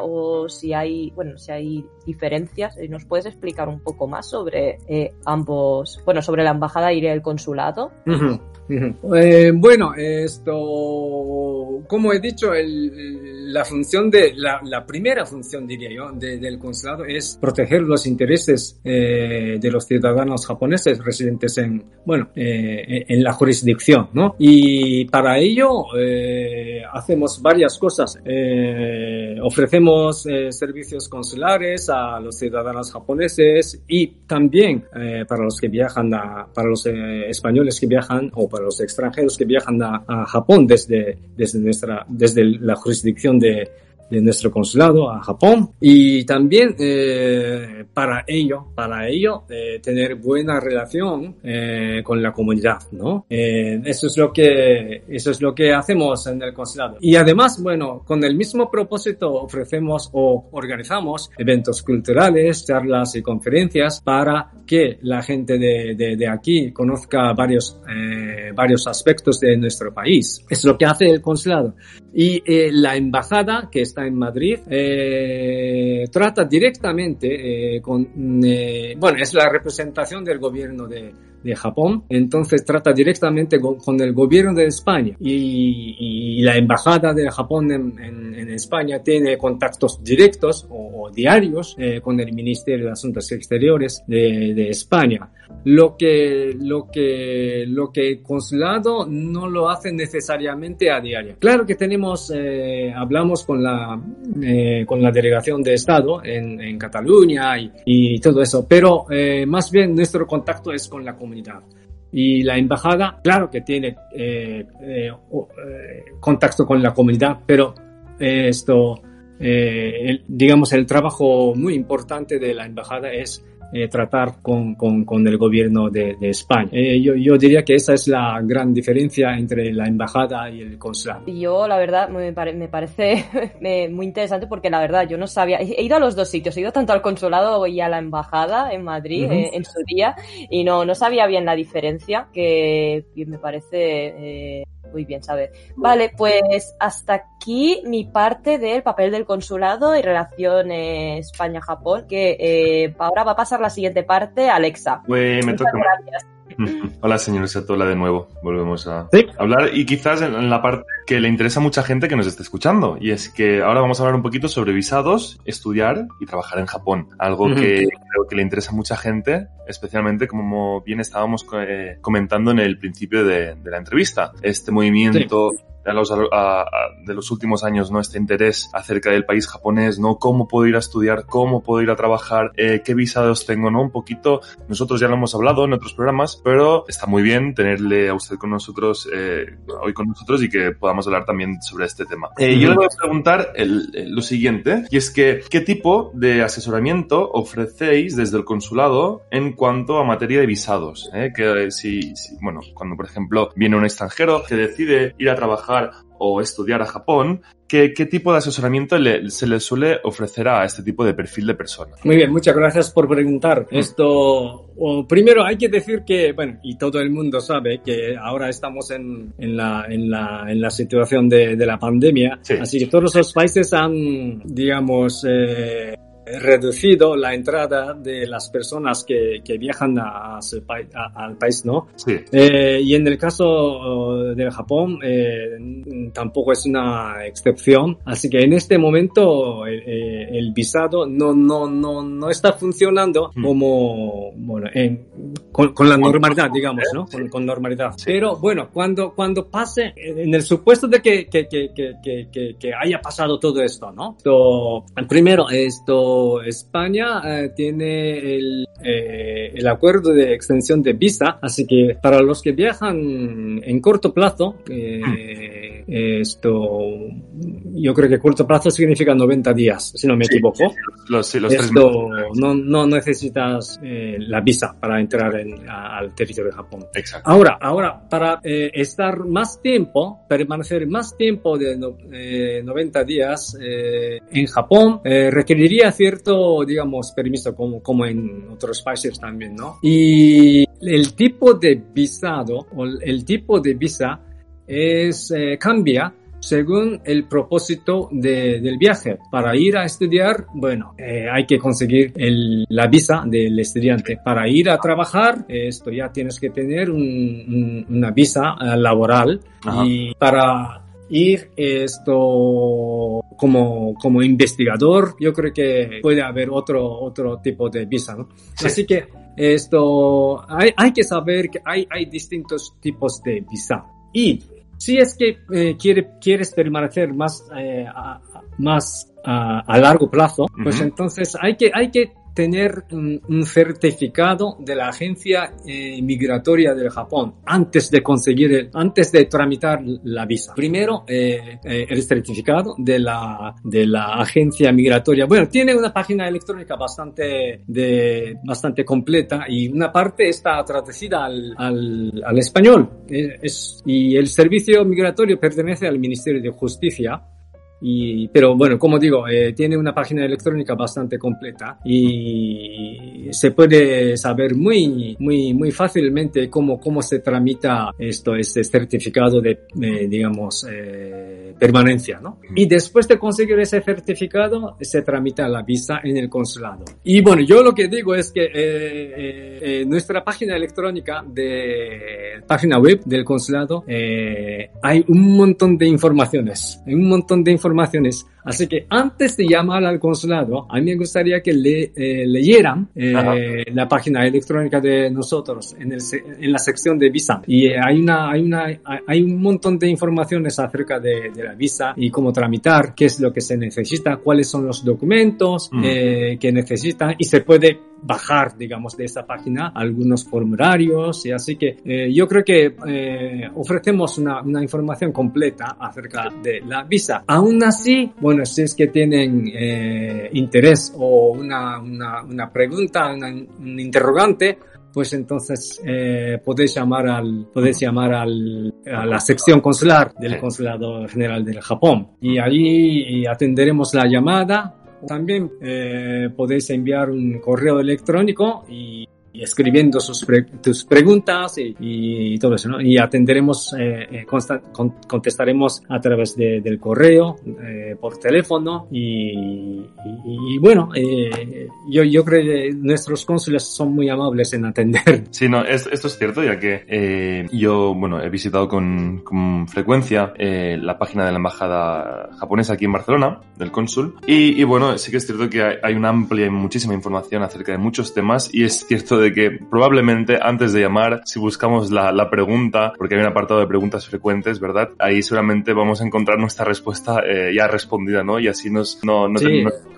o si hay, bueno, si hay diferencias. ¿Nos puedes explicar un poco más sobre eh, ambos, bueno, sobre la embajada y el consulado?
Eh, bueno, esto, como he dicho, el, la función de, la, la, primera función, diría yo, de, del consulado es proteger los intereses eh, de los ciudadanos japoneses residentes en, bueno, eh, en la jurisdicción, ¿no? Y para ello eh, hacemos varias cosas. Eh, ofrecemos servicios consulares a los ciudadanos japoneses y también para los que viajan, a, para los españoles que viajan o para los extranjeros que viajan a, a Japón desde, desde, nuestra, desde la jurisdicción de, de nuestro consulado a Japón y también eh, para ello, para ello eh, tener buena relación eh, con la comunidad, ¿no? Eh, eso es lo que eso es lo que hacemos en el consulado y además, bueno, con el mismo propósito ofrecemos o organizamos eventos culturales, charlas y conferencias para que la gente de, de, de aquí conozca varios eh, varios aspectos de nuestro país. Es lo que hace el consulado y eh, la embajada que está en Madrid eh, trata directamente eh, con, eh, bueno, es la representación del gobierno de, de Japón, entonces trata directamente con, el gobierno de España y, y, la embajada de Japón en, en, en España tiene contactos directos o, o diarios eh, con el Ministerio de Asuntos Exteriores de, de, España. Lo que, lo que, lo que el consulado no lo hace necesariamente a diario. Claro que tenemos, eh, hablamos con la, eh, con la delegación de Estado en, en Cataluña y, y, todo eso, pero eh, más bien nuestro contacto es con la comunidad. Y la embajada, claro que tiene eh, eh, contacto con la comunidad, pero esto, digamos, el trabajo muy importante de la embajada es eh, tratar con, con, con, el gobierno de, de España. Eh, yo, yo, diría que esa es la gran diferencia entre la embajada y el consulado.
Yo, la verdad, me, pare, me parece (laughs) muy interesante porque la verdad yo no sabía, he ido a los dos sitios, he ido tanto al consulado y a la embajada en Madrid uh -huh. eh, en su día y no, no sabía bien la diferencia que, que me parece muy bien saber. Vale, pues hasta aquí mi parte del papel del consulado y relaciones España-Japón, que eh, ahora va a pasar la siguiente parte, Alexa.
Pues me toca. Gracias. (laughs) Hola, señor Satola, de nuevo. Volvemos a ¿Sí? hablar y quizás en la parte que le interesa a mucha gente que nos esté escuchando. Y es que ahora vamos a hablar un poquito sobre visados, estudiar y trabajar en Japón. Algo uh -huh. que creo que le interesa a mucha gente, especialmente como bien estábamos eh, comentando en el principio de, de la entrevista. Este movimiento... Sí los, de los últimos años, ¿no? Este interés acerca del país japonés, ¿no? Cómo puedo ir a estudiar, cómo puedo ir a trabajar, eh, qué visados tengo, ¿no? Un poquito, nosotros ya lo hemos hablado en otros programas, pero está muy bien tenerle a usted con nosotros, eh, hoy con nosotros y que podamos hablar también sobre este tema. Eh, yo le voy a preguntar lo siguiente, y es que, ¿qué tipo de asesoramiento ofrecéis desde el consulado en cuanto a materia de visados? Que si, si, bueno, cuando por ejemplo viene un extranjero que decide ir a trabajar o estudiar a Japón, ¿qué, qué tipo de asesoramiento se le suele ofrecer a este tipo de perfil de persona?
Muy bien, muchas gracias por preguntar. Mm. Esto, primero hay que decir que, bueno, y todo el mundo sabe que ahora estamos en, en, la, en, la, en la situación de, de la pandemia, así que todos los países han, digamos, eh, reducido la entrada de las personas que, que viajan a, al país, ¿no?
Sí.
Eh, y en el caso uh, de Japón eh, tampoco es una excepción, así que en este momento eh, el visado no, no, no, no está funcionando hmm. como, bueno, en, con, la normalidad, digamos, ¿no? Con, normalidad. Pero bueno, cuando, cuando pase, en el supuesto de que, que, que, que, que haya pasado todo esto, ¿no? Esto, primero, esto España eh, tiene el, eh, el, acuerdo de extensión de visa, así que para los que viajan en corto plazo, eh, esto, yo creo que corto plazo significa 90 días, si no me equivoco.
Los,
esto, no, no necesitas la visa para entrar en, al territorio de Japón.
Exacto.
Ahora, ahora, para estar más tiempo, permanecer más tiempo de 90 días en Japón, requeriría cierto cierto, digamos, permiso como, como en otros países también, ¿no? Y el tipo de visado o el tipo de visa es, eh, cambia según el propósito de, del viaje. Para ir a estudiar, bueno, eh, hay que conseguir el, la visa del estudiante. Para ir a trabajar, esto ya tienes que tener un, una visa eh, laboral. Y para ir esto como, como investigador, yo creo que puede haber otro, otro tipo de visa, ¿no? Así que esto, hay, hay que saber que hay, hay distintos tipos de visa. Y si es que eh, quiere, quieres permanecer más, eh, a, más a, largo plazo, pues entonces hay que, hay que tener un, certificado de la agencia eh, migratoria del Japón antes de conseguir, el, antes de tramitar la visa. Primero, eh, eh, el certificado de la, de la agencia migratoria. Bueno, tiene una página electrónica bastante, de, bastante completa y una parte está traducida al, al, al español. Es, y el servicio migratorio pertenece al Ministerio de Justicia y, pero bueno, como digo, eh, tiene una página electrónica bastante completa y se puede saber muy, muy, muy fácilmente cómo, cómo se tramita esto, este certificado de, eh, digamos, eh, permanencia, ¿no? Y después de conseguir ese certificado, se tramita la visa en el consulado. Y bueno, yo lo que digo es que eh, nuestra página electrónica de página web del consulado hay un montón de informaciones, hay un montón de informaciones informaciones. Así que antes de llamar al consulado, a mí me gustaría que le, eh, leyeran eh, la página electrónica de nosotros en, el, en, la sección de visa. Y eh, hay, una, hay, una, hay un montón de informaciones acerca de, de, la visa y cómo tramitar, qué es lo que se necesita, cuáles son los documentos mm. que necesitan y se puede bajar, digamos, de esa página algunos formularios y así que eh, yo creo que eh, ofrecemos una, una, información completa acerca de la visa. Aún así, bueno, si es que tienen eh, interés o una, una, una pregunta, un interrogante, pues entonces eh, podéis llamar al podéis llamar al, a la sección consular del consulado general del Japón y allí atenderemos la llamada también eh, podéis enviar un correo electrónico y escribiendo sus tus preguntas y, todo eso, ¿no? Y atenderemos, eh, eh contestaremos a través de, del correo, eh, por teléfono y, y, bueno, eh, yo, yo creo que nuestros cónsules son muy amables en atender. (laughs)
Sí, no, esto es cierto, ya que eh, yo, bueno, he visitado con, con frecuencia la página de la embajada japonesa aquí en Barcelona, del cónsul, y, y bueno, sí que es cierto que hay, hay una amplia y muchísima información acerca de muchos temas y es cierto de de que probablemente antes de llamar, si buscamos la, la pregunta, porque hay un apartado de preguntas frecuentes, ¿verdad? Ahí seguramente vamos a encontrar nuestra respuesta eh, ya respondida, ¿no? Y así nos, no, no,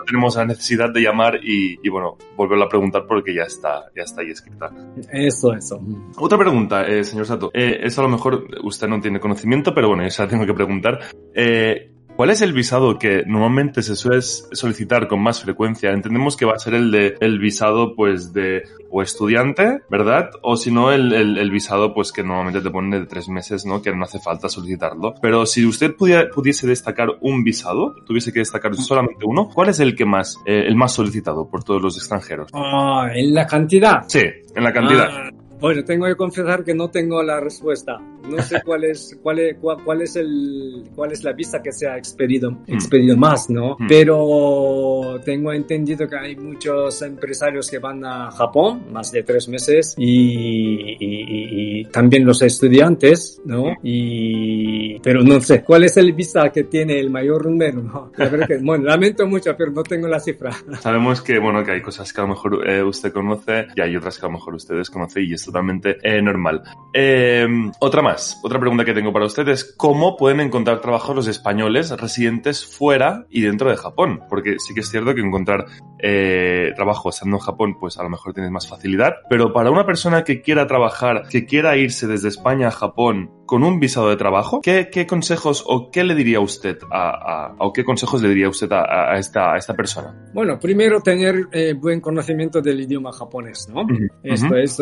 tenemos la necesidad de llamar y, y, bueno, volverlo a preguntar porque ya está, ya está ahí escrita.
Eso, eso.
Otra pregunta, eh, señor Sato. Eh, eso a lo mejor usted no tiene conocimiento, pero bueno, esa tengo que preguntar. Eh, ¿Cuál es el visado que normalmente se suele solicitar con más frecuencia? Entendemos que va a ser el de el visado pues de o estudiante, ¿verdad? O si no el, el, visado pues que normalmente te ponen de tres meses, ¿no? Que no hace falta solicitarlo. Pero si usted pudiera, pudiese destacar un visado, tuviese que destacar solamente uno, ¿cuál es el que más, eh, el más solicitado por todos los extranjeros?
Ah, en la cantidad.
Sí, en la cantidad.
Ah, bueno, tengo que confesar que no tengo la respuesta. No sé (laughs) cuál es, cuál es, cuál, es el, cuál es la vista que se ha expedido, mm. expedido más, ¿no? Mm. Pero tengo entendido que hay muchos empresarios que van a Japón, más de tres meses, y, y, también los estudiantes, ¿no? Y, pero no sé, ¿cuál es el vista que tiene el mayor número, ¿no? Que, (laughs) bueno, lamento mucho, pero no tengo la cifra.
Sabemos que, bueno, que hay cosas que a lo mejor eh, usted conoce y hay otras que a lo mejor usted desconoce y esto totalmente eh, normal. Eh, otra más, otra pregunta que tengo para ustedes, ¿cómo pueden encontrar trabajo los españoles residentes fuera y dentro de Japón? Porque sí que es cierto que encontrar eh, trabajo estando en Japón, pues a lo mejor tienes más facilidad, pero para una persona que quiera trabajar, que quiera irse desde España a Japón con un visado de trabajo, ¿qué, consejos o qué le diría usted a, o qué consejos le diría usted a, esta, a esta persona?
Bueno, primero tener buen conocimiento del idioma japonés, ¿no? Esto es,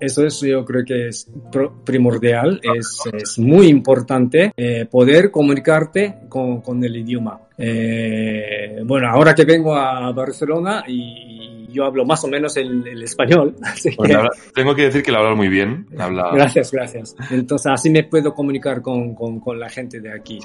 eso es, yo creo que es primordial, es, es muy importante eh, poder comunicarte con, con el idioma. Eh, bueno, ahora que vengo a Barcelona y yo hablo más o menos el, español. (laughs)
tengo que decir que lo hablo muy bien. Habla...
Gracias, gracias. Entonces así me puedo comunicar con, con, con la gente de aquí.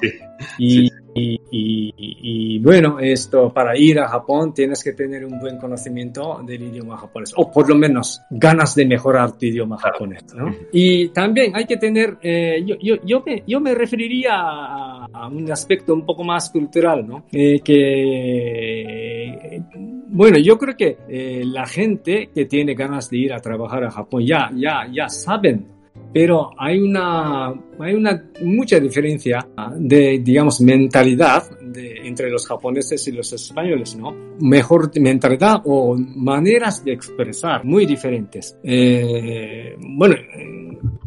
Y, y, y, bueno, esto para ir a Japón tienes que tener un buen conocimiento del idioma japonés, o por lo menos ganas de mejorar tu idioma japonés. ¿no? Y también hay que tener, eh, yo, yo, yo, me, yo me referiría a, a, un aspecto un poco más cultural, ¿no? Eh, que, bueno, yo creo que eh, la gente que tiene ganas de ir a trabajar a Japón ya, ya, ya saben pero hay una, hay una mucha diferencia de, digamos, mentalidad de, entre los japoneses y los españoles, ¿no? Mejor mentalidad o maneras de expresar muy diferentes. Eh, bueno,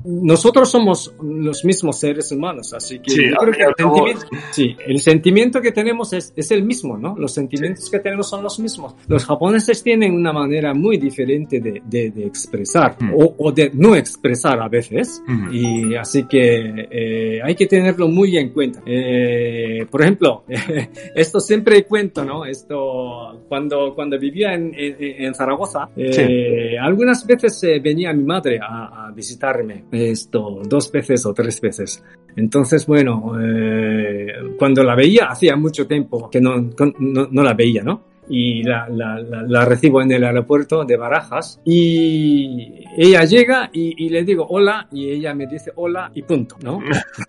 nosotros somos los mismos seres humanos, así que yo creo que el sentimiento, sí, el sentimiento que tenemos es, es el mismo, ¿no? Los sentimientos que tenemos son los mismos. Los japoneses tienen una manera muy diferente de, de, de expresar hmm. o, o, de no expresar a veces, hmm. y así que eh, hay que tenerlo muy en cuenta. Eh, por ejemplo, (laughs) esto siempre cuento, ¿no? Esto, cuando, cuando vivía en, en, Zaragoza, eh, algunas veces venía mi madre a, a visitarme esto dos veces o tres veces. Entonces, bueno, eh, cuando la veía, hacía mucho tiempo que no, no, la veía, ¿no? y la, la, la, recibo en el aeropuerto de Barajas y ella llega y, y, le digo hola y ella me dice hola y punto, ¿no?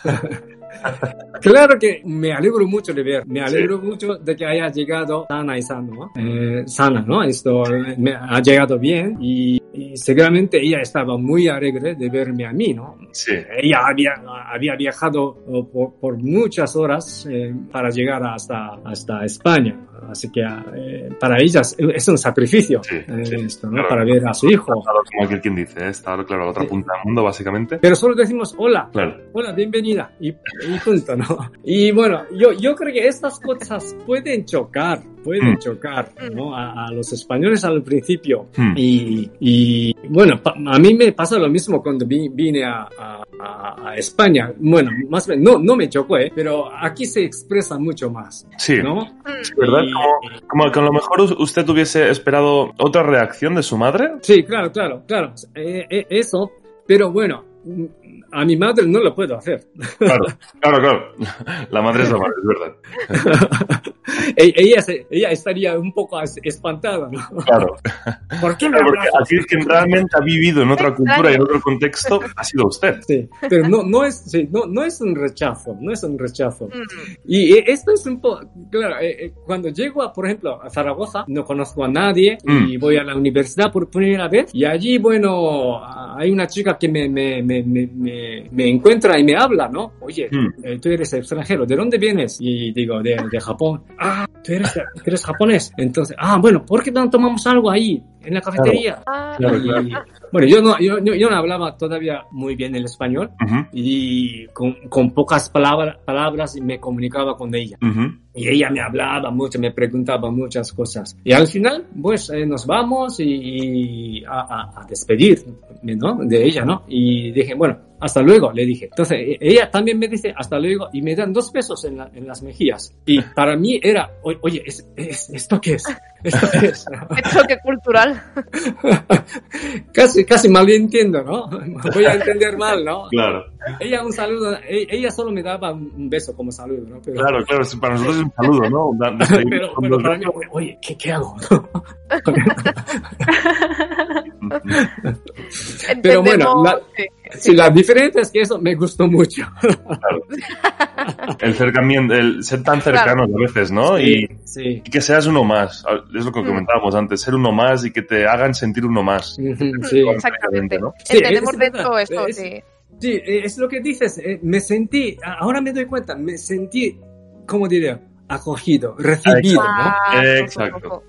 (laughs) (laughs) claro que me alegro mucho de ver, me alegro mucho de que haya llegado sana y sana, ¿no? Eh, sana, ¿no? Esto me ha llegado bien y, seguramente ella estaba muy alegre de verme a mí, ¿no?
Sí.
Ella había, había viajado por, por muchas horas eh, para llegar hasta, hasta España. Así que eh, para ellas es un sacrificio eh, esto, ¿no? para ver a su hijo.
Como aquel quien dice, ¿eh? está claro, a la otra punta del mundo, básicamente.
Pero solo decimos hola, claro. hola, bienvenida, y, (laughs) y punto, ¿no? Y bueno, yo, yo creo que estas cosas pueden chocar, pueden mm. chocar, ¿no? A, los españoles al principio. Mm. Y, y, bueno, a mí me pasa lo mismo cuando vine a, a, a, España. Bueno, más bien, no, no me chocó, ¿eh? Pero aquí se expresa mucho más.
Sí.
¿No?
¿Verdad? como, que a lo mejor usted hubiese esperado otra reacción de su madre.
Sí, claro, claro, claro. Eh, eh, eso, pero bueno, a mi madre no lo puedo hacer.
Claro, claro, claro. (laughs) La madre es la madre, es verdad. (laughs)
E-, ella, ella estaría un poco espantada, ¿no?
Claro. (laughs)
¿Por qué me
Porque así es que realmente ha vivido en otra cultura y en otro contexto, ha sido usted.
Sí, pero no, no, es, sí, no, no es un rechazo, no es un rechazo. Y eh, esto es un poco, claro, eh, eh, cuando llego, a, por ejemplo, a Zaragoza, no conozco a nadie y mm. voy a la universidad por primera vez y allí, bueno, hay una chica que me, me, me, me, me encuentra y me habla, ¿no? Oye, mm. tú eres extranjero, ¿de dónde vienes? Y digo, de, de Japón. Ah, tú eres, eres japonés. Entonces, ah, bueno, ¿por qué no tomamos algo ahí? en la cafetería. Ah. bueno, yo no, yo, yo, no hablaba todavía muy bien el español y con, con, pocas palabras, palabras me comunicaba con ella. Y ella me hablaba mucho, me preguntaba muchas cosas. Y al final, pues eh, nos vamos y, a, a, despedir ¿no? de ella, ¿no? Y dije, bueno, hasta luego, le dije. Entonces, e, ella también me dice hasta luego y me dan dos besos en, en las mejillas. Y (laughs) para mí era, oye, ¿es, esto qué es? ¿Esto (laughs) es?
choque cultural. (laughs)
casi, casi mal entiendo, ¿no? (laughs) Voy a entender mal, ¿no?
Claro.
Ella un saludo, e, ella solo me daba un beso como saludo, ¿no?
Claro, claro, para nosotros es un saludo, ¿no?
pero, para mí, oye, ¿qué, qué hago? pero bueno, la, sí. la diferencia es que eso me gustó mucho. Claro.
El cercamiento, el ser tan cercanos a veces, ¿no? y, que seas uno más. Es lo que mm. comentábamos antes, ser uno más y que te hagan sentir uno más.
Sí, exactamente. ¿no? Entendemos de todo esto, sí.
Sí, es lo que dices. Eh, me sentí, ahora me doy cuenta, me sentí, ¿cómo diría? Acogido, recibido, ¿no?
Exacto.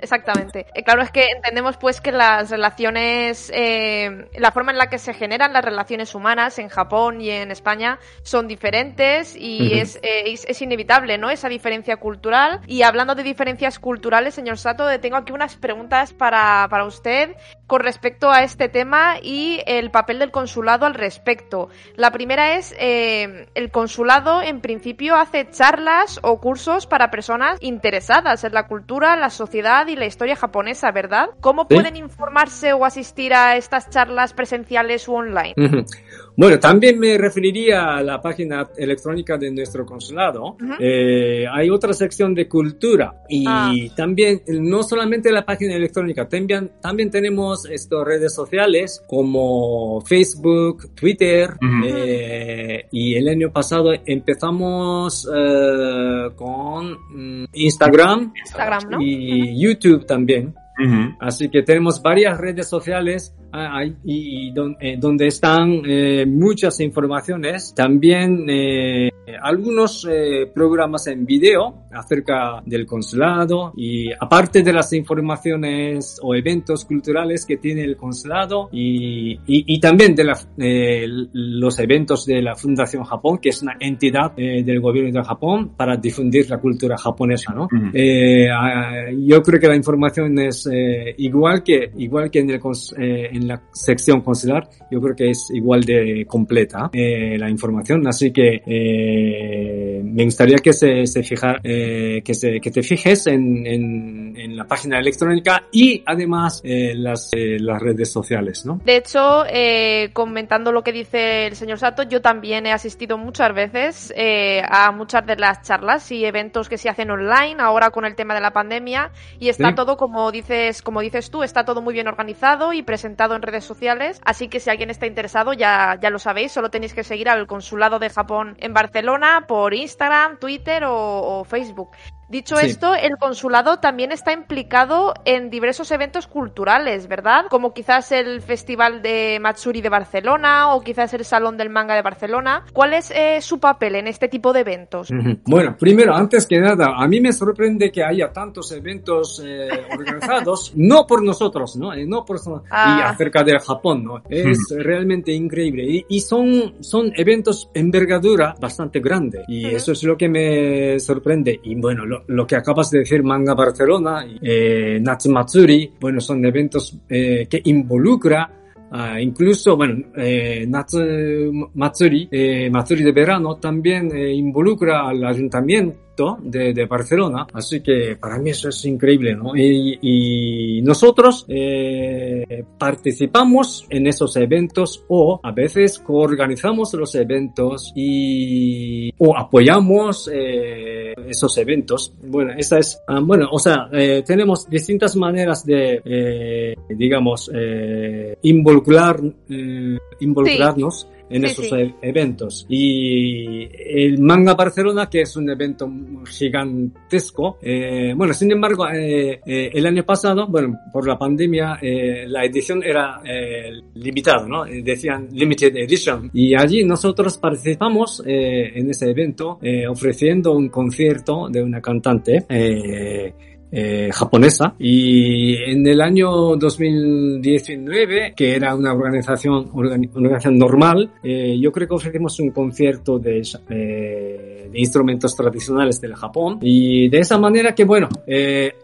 Exactamente. Eh, claro, es que entendemos pues que las relaciones, eh, la forma en la que se generan las relaciones humanas en Japón y en España son diferentes y eh, es, es, inevitable, ¿no? Esa diferencia cultural. Y hablando de diferencias culturales, señor Sato, tengo aquí unas preguntas para, para usted con respecto a este tema y el papel del consulado al respecto. La primera es, el consulado en principio hace charlas o cursos para personas interesadas en la cultura, la sociedad y la historia japonesa, ¿verdad? ¿Cómo pueden informarse o asistir a estas charlas presenciales u online?
Bueno, también me referiría a la página electrónica de nuestro consulado. Eh, hay otra sección de cultura y ah. también no solamente la página electrónica, también, también tenemos estas redes sociales como Facebook, Twitter eh, y el año pasado empezamos eh, con mm, Instagram, y YouTube también. Así que tenemos varias redes sociales ah, y, eh, donde están eh, muchas informaciones. También eh, algunos programas en video acerca del consulado y aparte de las informaciones o eventos culturales que tiene el consulado y, y, también de la, los eventos de la Fundación Japón, que es una entidad del gobierno de Japón para difundir la cultura japonesa. ¿no? Ah, yo creo que la información es eh, igual que igual que en, el, eh, en la sección consular, yo creo que es igual de completa eh, la información, así que me gustaría que se, se fijar, que, se, que te fijes en, en, en, la página electrónica y además las, las redes sociales, ¿no?
De hecho, comentando lo que dice el señor Sato, yo también he asistido muchas veces a muchas de las charlas y eventos que se hacen online ahora con el tema de la pandemia y está todo como dice como dices tú, está todo muy bien organizado y presentado en redes sociales, así que si alguien está interesado ya, ya lo sabéis, solo tenéis que seguir al Consulado de Japón en Barcelona por Instagram, Twitter o Facebook. Dicho esto, el consulado también está implicado en diversos eventos culturales, ¿verdad? Como quizás el Festival de Matsuri de Barcelona o quizás el Salón del Manga de Barcelona. ¿Cuál es eh, su papel en este tipo de eventos?
Bueno, primero, antes que nada, a mí me sorprende que haya tantos eventos eh, organizados, (laughs) no por nosotros, ¿no? Eh, no por y ah. acerca del Japón, ¿no? Es realmente increíble y, son, son eventos envergadura bastante grande y eso es lo que me sorprende y bueno, lo lo, que acabas de decir, Manga Barcelona, eh, Matsuri, bueno, son eventos eh, que involucra Uh, incluso, bueno, eh, Natsu Matsuri, eh, Matsuri de verano también eh, involucra al ayuntamiento de, de, Barcelona, así que para mí eso es increíble, ¿no? Y, y nosotros eh, participamos en esos eventos o a veces coorganizamos los eventos y o apoyamos eh, esos eventos. Bueno, esa es, ah, bueno, o sea, eh, tenemos distintas maneras de, eh, digamos, eh, involucrar, eh, involucrarnos en esos e-, eventos. Y el Manga Barcelona, que es un evento gigantesco, eh, bueno, sin embargo, eh, eh, el año pasado, bueno, por la pandemia, eh, la edición era eh, limitada, ¿no? Decían limited edition. Y allí nosotros participamos en ese evento ofreciendo un concierto de una cantante. Eh, japonesa. Y en el año 2019 que era una organización organización normal eh, yo creo que ofrecimos un concierto de, eh, de, instrumentos tradicionales del Japón. Y de esa manera que bueno eh,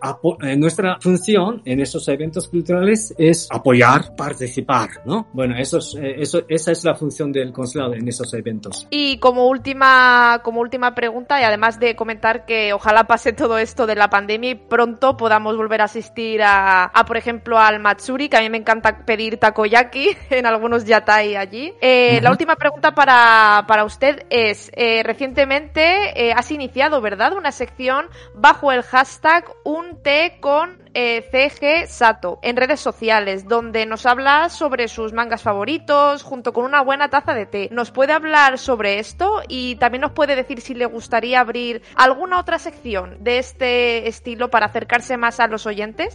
eh, nuestra función en esos eventos culturales es apoyar participar no bueno eso es, eh, eso esa es la función del consulado en esos eventos.
Y como última como última pregunta y además de comentar que ojalá pase todo esto de la pandemia pronto podamos volver a asistir a, a, por ejemplo, al Matsuri, que a mí me encanta pedir takoyaki (laughs) en algunos yatai allí. Eh, uh -huh. La última pregunta para, para usted es, eh, recientemente eh, has iniciado, ¿verdad?, una sección bajo el hashtag un té con eh, CG Sato en redes sociales, donde nos habla sobre sus mangas favoritos junto con una buena taza de té. ¿Nos puede hablar sobre esto y también nos puede decir si le gustaría abrir alguna otra sección de este estilo para acercarse más a los oyentes?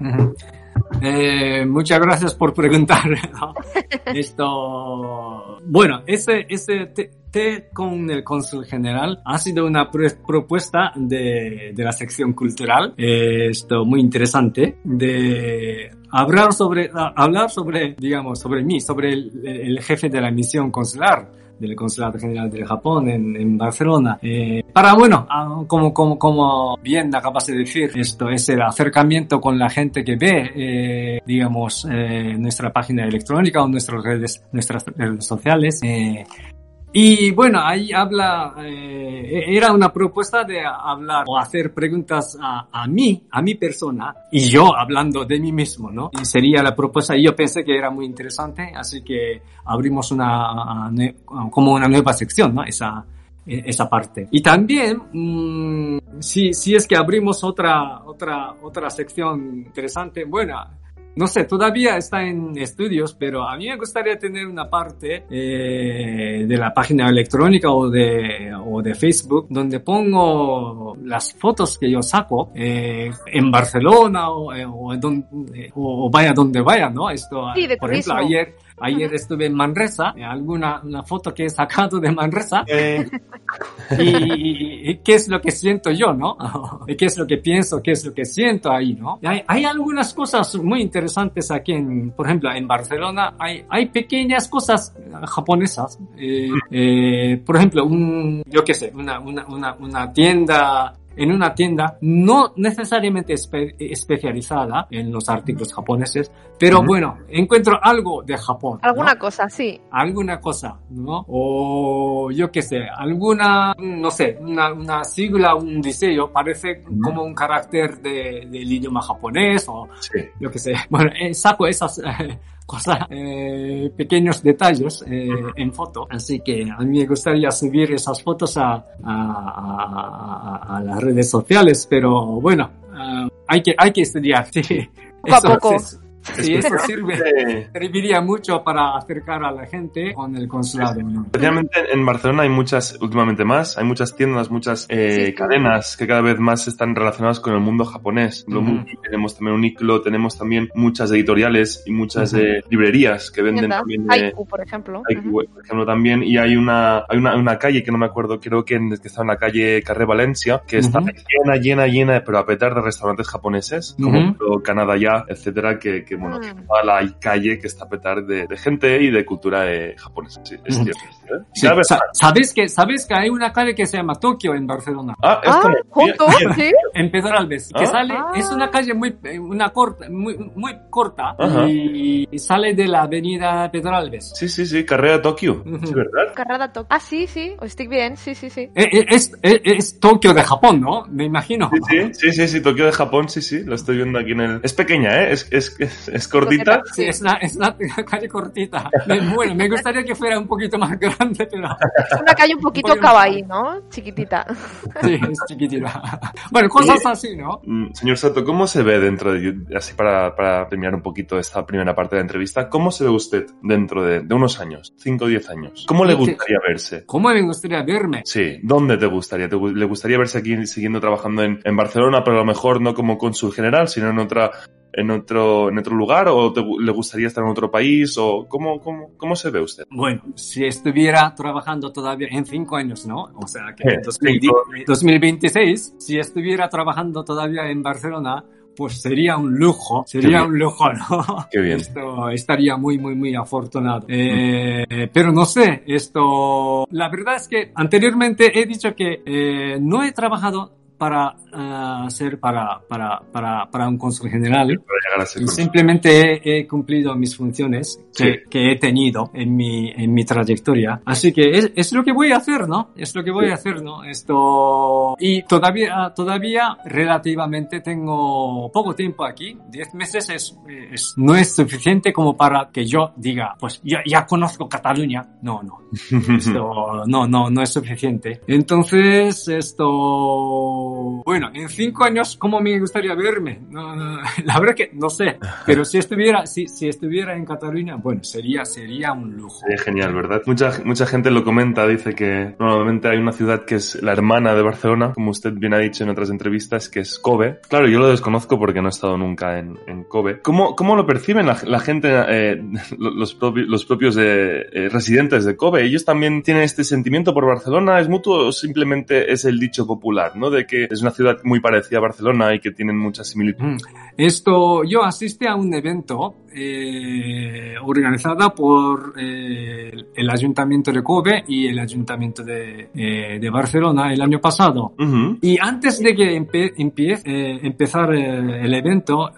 Eh, muchas gracias por preguntar. (laughs) ¿no? Esto, bueno, ese, ese té, con el cónsul general ha sido una propuesta de, de la sección cultural. Eh, esto muy interesante de hablar sobre, hablar sobre, digamos, sobre mí, sobre el, el jefe de la misión consular del Consulado General del Japón en, en Barcelona. Eh, para, bueno, como, como, como bien acabas de decir, esto es el acercamiento con la gente que ve, eh, digamos, eh, nuestra página electrónica o nuestras redes, nuestras redes sociales. Y bueno, ahí habla, eh, era una propuesta de hablar o hacer preguntas a, a, mí, a mi persona, y yo hablando de mí mismo, ¿no? Y sería la propuesta, y yo pensé que era muy interesante, así que abrimos una, como una nueva sección, ¿no? Esa, esa parte. Y también, mmm, si, si es que abrimos otra, otra, otra sección interesante, bueno, no sé, todavía está en estudios, pero a mí me gustaría tener una parte eh, de la página electrónica o de, o de Facebook donde pongo las fotos que yo saco eh, en Barcelona o, eh, o, donde, o, vaya donde vaya, ¿no? Esto,
sí,
por ejemplo, ayer Ayer estuve en Manresa, alguna una foto que he sacado de Manresa. Eh, y, y, qué es lo que siento yo, ¿no? (laughs) Y qué es lo que pienso, qué es lo que siento ahí, ¿no? Hay, hay algunas cosas muy interesantes aquí, en, por ejemplo, en Barcelona hay, hay pequeñas cosas japonesas. Eh, eh, por ejemplo, un, yo qué sé, una, una, una, una tienda en una tienda no necesariamente espe especializada en los artículos japoneses, pero uh -huh. bueno, encuentro algo de Japón.
Alguna
¿no?
cosa, sí.
Alguna cosa, ¿no? O yo qué sé, alguna, no sé, una, una sigla, un diseño, parece uh -huh. como un carácter de, del idioma japonés o sí. yo qué sé. Bueno, eh, saco esas... Cosas, eh, pequeños detalles eh, en foto. Así que a mí me gustaría subir esas fotos a, a, a, a las redes sociales, pero bueno, uh, hay, que, hay que estudiar. (laughs) Sí.
Poco a poco.
Sí, eso sirve, (laughs) serviría mucho para acercar a la gente con el consulado. ¿no?
Especialmente en Barcelona hay muchas, últimamente más, hay muchas tiendas, muchas eh, sí. cadenas que cada vez más están relacionadas con el mundo japonés. Uh -huh. Tenemos también un ICLO, tenemos también muchas editoriales y muchas uh -huh. eh, librerías que venden también.
Haiku, por ejemplo.
Haiku, uh -huh. por ejemplo, también. Y hay una, hay una, una, calle que no me acuerdo, creo que, en, que está en la calle Carré Valencia, que está llena, llena, llena, pero a petar de restaurantes japoneses, como Canadá ya, etcétera, que, que bueno, mm. toda la calle que está a petar de, de, gente y de cultura eh, japonesa. Sí, es cierto. ¿Eh?
¿Sabes que, ¿Sabes que hay una calle que se llama Tokio en Barcelona?
Ah, es ah, ¿sí?
En Pedralbes, que ah. sale, es una calle muy, una corta, muy, muy corta y, sale de la avenida Pedralbes.
Sí, sí, sí, carrera Tokio, ¿sí, verdad?
Carrera Tokio. Ah, sí, sí, estoy bien, sí, sí, sí.
Eh, eh, es, es, es, Tokio de Japón, ¿no? Me imagino.
Sí, sí, sí, sí, Tokio de Japón, sí, sí, lo estoy viendo aquí en el... Es pequeña, ¿eh? Es, es, es, cortita.
Sí, es una, es una (laughs) calle cortita. Bueno, me gustaría que fuera un poquito más (laughs) grande, pero...
Es una calle un poquito kawaii, ¿no? Chiquitita.
Sí, es chiquitita. Bueno, cosas así, ¿no?
Mm, señor Sato, ¿cómo se ve dentro de... Así para, para terminar un poquito esta primera parte de la entrevista, ¿cómo se ve usted dentro de, de unos años, 5 o 10 años? ¿Cómo le gustaría verse?
¿Cómo me gustaría verme?
Sí, ¿dónde te gustaría? ¿Le gustaría verse aquí siguiendo trabajando en, en Barcelona, pero a lo mejor no como cónsul general, sino en otra en otro, en otro lugar o le gustaría estar en otro país o cómo, cómo, cómo se ve usted?
Bueno, si estuviera trabajando todavía en cinco años, ¿no? O sea, que en 2026, si estuviera trabajando todavía en Barcelona, pues sería un lujo, sería un lujo, ¿no?
Qué bien.
Esto estaría muy, muy, muy afortunado. Eh, pero no sé, esto, la verdad es que anteriormente he dicho que eh, no he trabajado para uh, ser para, para, para, para, un cónsul general. Simplemente he, cumplido mis funciones que, que, he tenido en mi, en mi trayectoria. Así que es, es, lo que voy a hacer, ¿no? Es lo que voy a hacer, ¿no? Esto, y todavía, todavía relativamente tengo poco tiempo aquí. Diez meses es, es, no es suficiente como para que yo diga, pues ya, ya conozco Cataluña. No, no. (laughs) Esto, no, no, no es suficiente. Entonces, esto, bueno, en cinco años, ¿cómo me gustaría verme? (laughs) la verdad que no sé, pero si estuviera, si, si estuviera en Cataluña, bueno, sería, sería un lujo.
Sería genial, ¿verdad? Mucha, mucha gente lo comenta, dice que normalmente hay una ciudad que es la hermana de Barcelona, como usted bien ha dicho en otras entrevistas, que es Kobe. Claro, yo lo desconozco porque no he estado nunca en, en Kobe. ¿Cómo, ¿Cómo lo perciben la, gente, eh, (laughs) los, propios, los propios eh, eh, residentes de Kobe? ¿Ellos también tienen este sentimiento por Barcelona? ¿Es mutuo o simplemente es el dicho popular, ¿no? De que es una ciudad muy parecida a Barcelona y que tienen muchas similitudes. Mm.
Esto, yo asistí a un evento eh, organizada por eh, el Ayuntamiento de Kobe y el Ayuntamiento de, eh, de Barcelona el año pasado. Y antes de que empiece, eh, empezar el evento,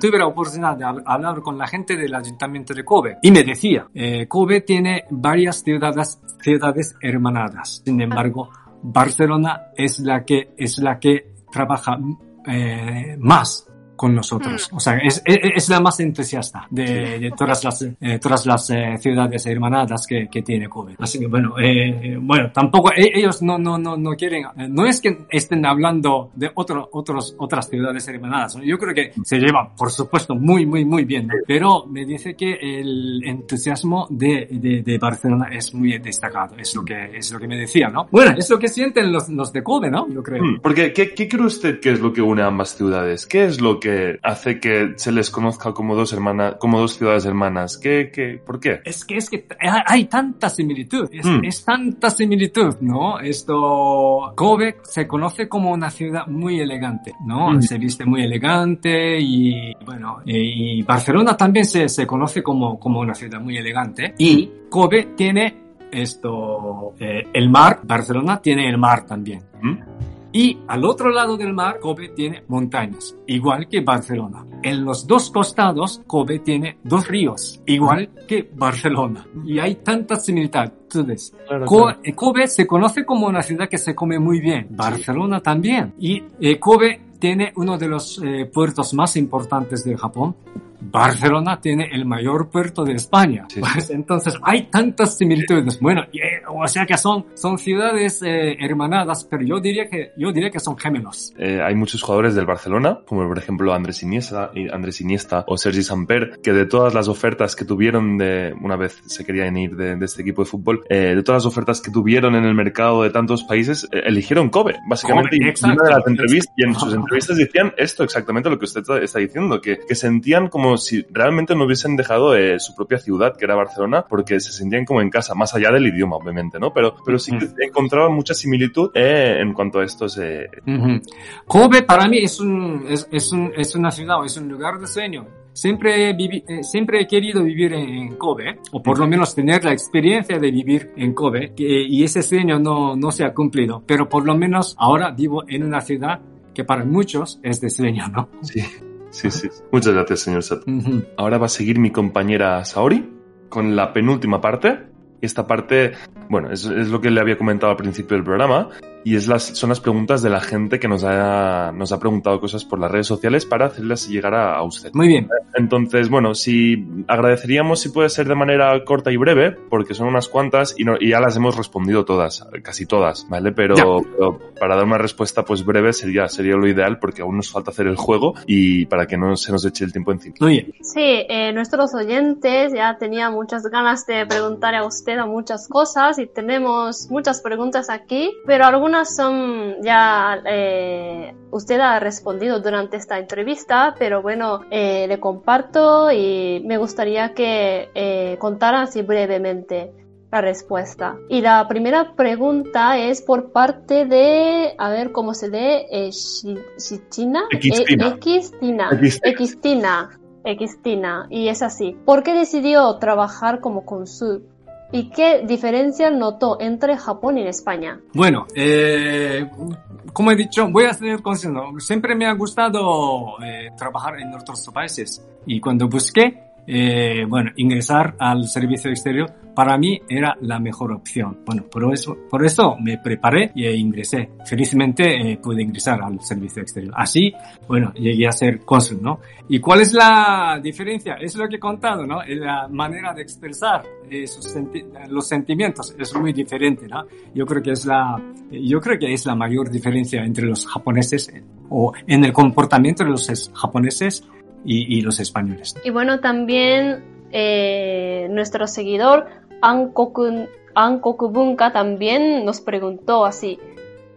tuve la oportunidad de hablar con la gente del Ayuntamiento de Kobe y me decía, Kobe tiene varias ciudades, ciudades hermanadas. Sin embargo, Barcelona es la que, es la que trabaja eh, más con nosotros. Mm. O sea, es, es, la más entusiasta de, todas las, eh, todas las eh, ciudades hermanadas que, que, tiene Kobe. Así que bueno, eh, bueno, tampoco e, ellos no, no, no, no quieren, no es que estén hablando de otro, otros, otras ciudades hermanadas. Yo creo que se lleva, por supuesto, muy, muy, muy bien. Pero me dice que el entusiasmo de, de, de, Barcelona es muy destacado. Es lo que, es lo que me decía, ¿no? Bueno, es lo que sienten los, los de Kobe, ¿no? Yo creo. Hmm,
porque, ¿qué, ¿qué cree usted que es lo que une a ambas ciudades? ¿Qué es lo que hace que se les conozca como dos hermanas, como dos ciudades hermanas? ¿Qué, qué, ¿Por qué?
Es que, es que hay tanta similitud, es, mm. tanta similitud, ¿no? Esto, Kobe se conoce como una ciudad muy elegante, ¿no? Mm. Se viste muy elegante y, bueno, y Barcelona también se, se conoce como, como una ciudad muy elegante y Kobe tiene esto, eh, el mar, Barcelona tiene el mar también. Mm. Y al otro lado del mar, Kobe tiene montañas, igual que Barcelona. En los dos costados, Kobe tiene dos ríos, igual que Barcelona. Y hay tantas similitudes. Kobe se conoce como una ciudad que se come muy bien. Barcelona también. Y eh, Kobe tiene uno de los eh, puertos más importantes del Japón Barcelona tiene el mayor puerto de España. Pues, (laughs) entonces hay tantas similitudes. Bueno, eh, o sea que son, son ciudades eh, hermanadas, pero yo diría que, yo diría que son gemelos.
Eh, hay muchos jugadores del Barcelona, como por ejemplo Andrés Iniesta, Andrés Iniesta o Sergi Samper, que de todas las ofertas que tuvieron de, una vez se querían ir de, este equipo de fútbol, de todas las ofertas que tuvieron en el mercado de tantos países, eligieron Kobe, básicamente. y, y en sus (laughs) entrevistas decían esto exactamente lo que usted está diciendo, que, que sentían como si realmente no hubiesen dejado eh, su propia ciudad, que era Barcelona, porque se sentían como en casa, más allá del idioma, obviamente, ¿no? Pero, pero sí que encontraban mucha similitud eh, en cuanto a estos. Eh...
Kobe para mí es, un, es, es, un, es una ciudad, es un lugar de sueño siempre, he siempre he querido vivir en, Kobe, o por lo menos tener la experiencia de vivir en Kobe, y ese sueño no, no se ha cumplido, pero por lo menos ahora vivo en una ciudad que para muchos es de sueño, ¿no?
Sí, sí, sí. Muchas gracias, señor Sato. Ahora va a seguir mi compañera Saori con la penúltima parte. Esta parte, bueno, es, es, lo que le había comentado al principio del programa, y es las, son las preguntas de la gente que nos ha, nos ha preguntado cosas por las redes sociales para hacerlas llegar a, usted.
Muy bien.
Entonces, bueno, si agradeceríamos si puede ser de manera corta y breve, porque son unas cuantas y, no, y ya las hemos respondido todas, casi todas, ¿vale? Pero, para dar una respuesta pues breve sería, sería lo ideal porque aún nos falta hacer el juego y para que no se nos eche el tiempo encima.
Muy bien.
Sí, eh, nuestros oyentes ya tenían muchas ganas de preguntar a usted a muchas cosas y tenemos muchas preguntas aquí, pero algunas son ya eh, usted ha respondido durante esta entrevista, pero bueno, eh, le comparto y me gustaría que eh, contara así brevemente la respuesta. Y la primera pregunta es por parte de, a ver cómo se lee, eh, Xixina, Xtina, Xtina, Xtina, y es así. ¿Por qué decidió trabajar como consul? ¿Y qué diferencia notó entre Japón y España?
Bueno, eh, como he dicho, voy a ser consciente. Siempre me ha gustado eh, trabajar en otros países y cuando busqué, eh, bueno, ingresar al servicio exterior, para mí era la mejor opción. Bueno, por eso, por eso me preparé y ingresé. Felizmente eh, pude ingresar al servicio exterior. Así, bueno, llegué a ser cónsul, ¿no? ¿Y cuál es la diferencia? Es lo que he contado, ¿no? La manera de expresar los sentimientos es muy diferente, ¿no? Yo creo que es la, yo creo que es la mayor diferencia entre los japoneses o en el comportamiento de los japoneses y, los españoles.
Y bueno, también eh, nuestro seguidor Ankoku también nos preguntó así,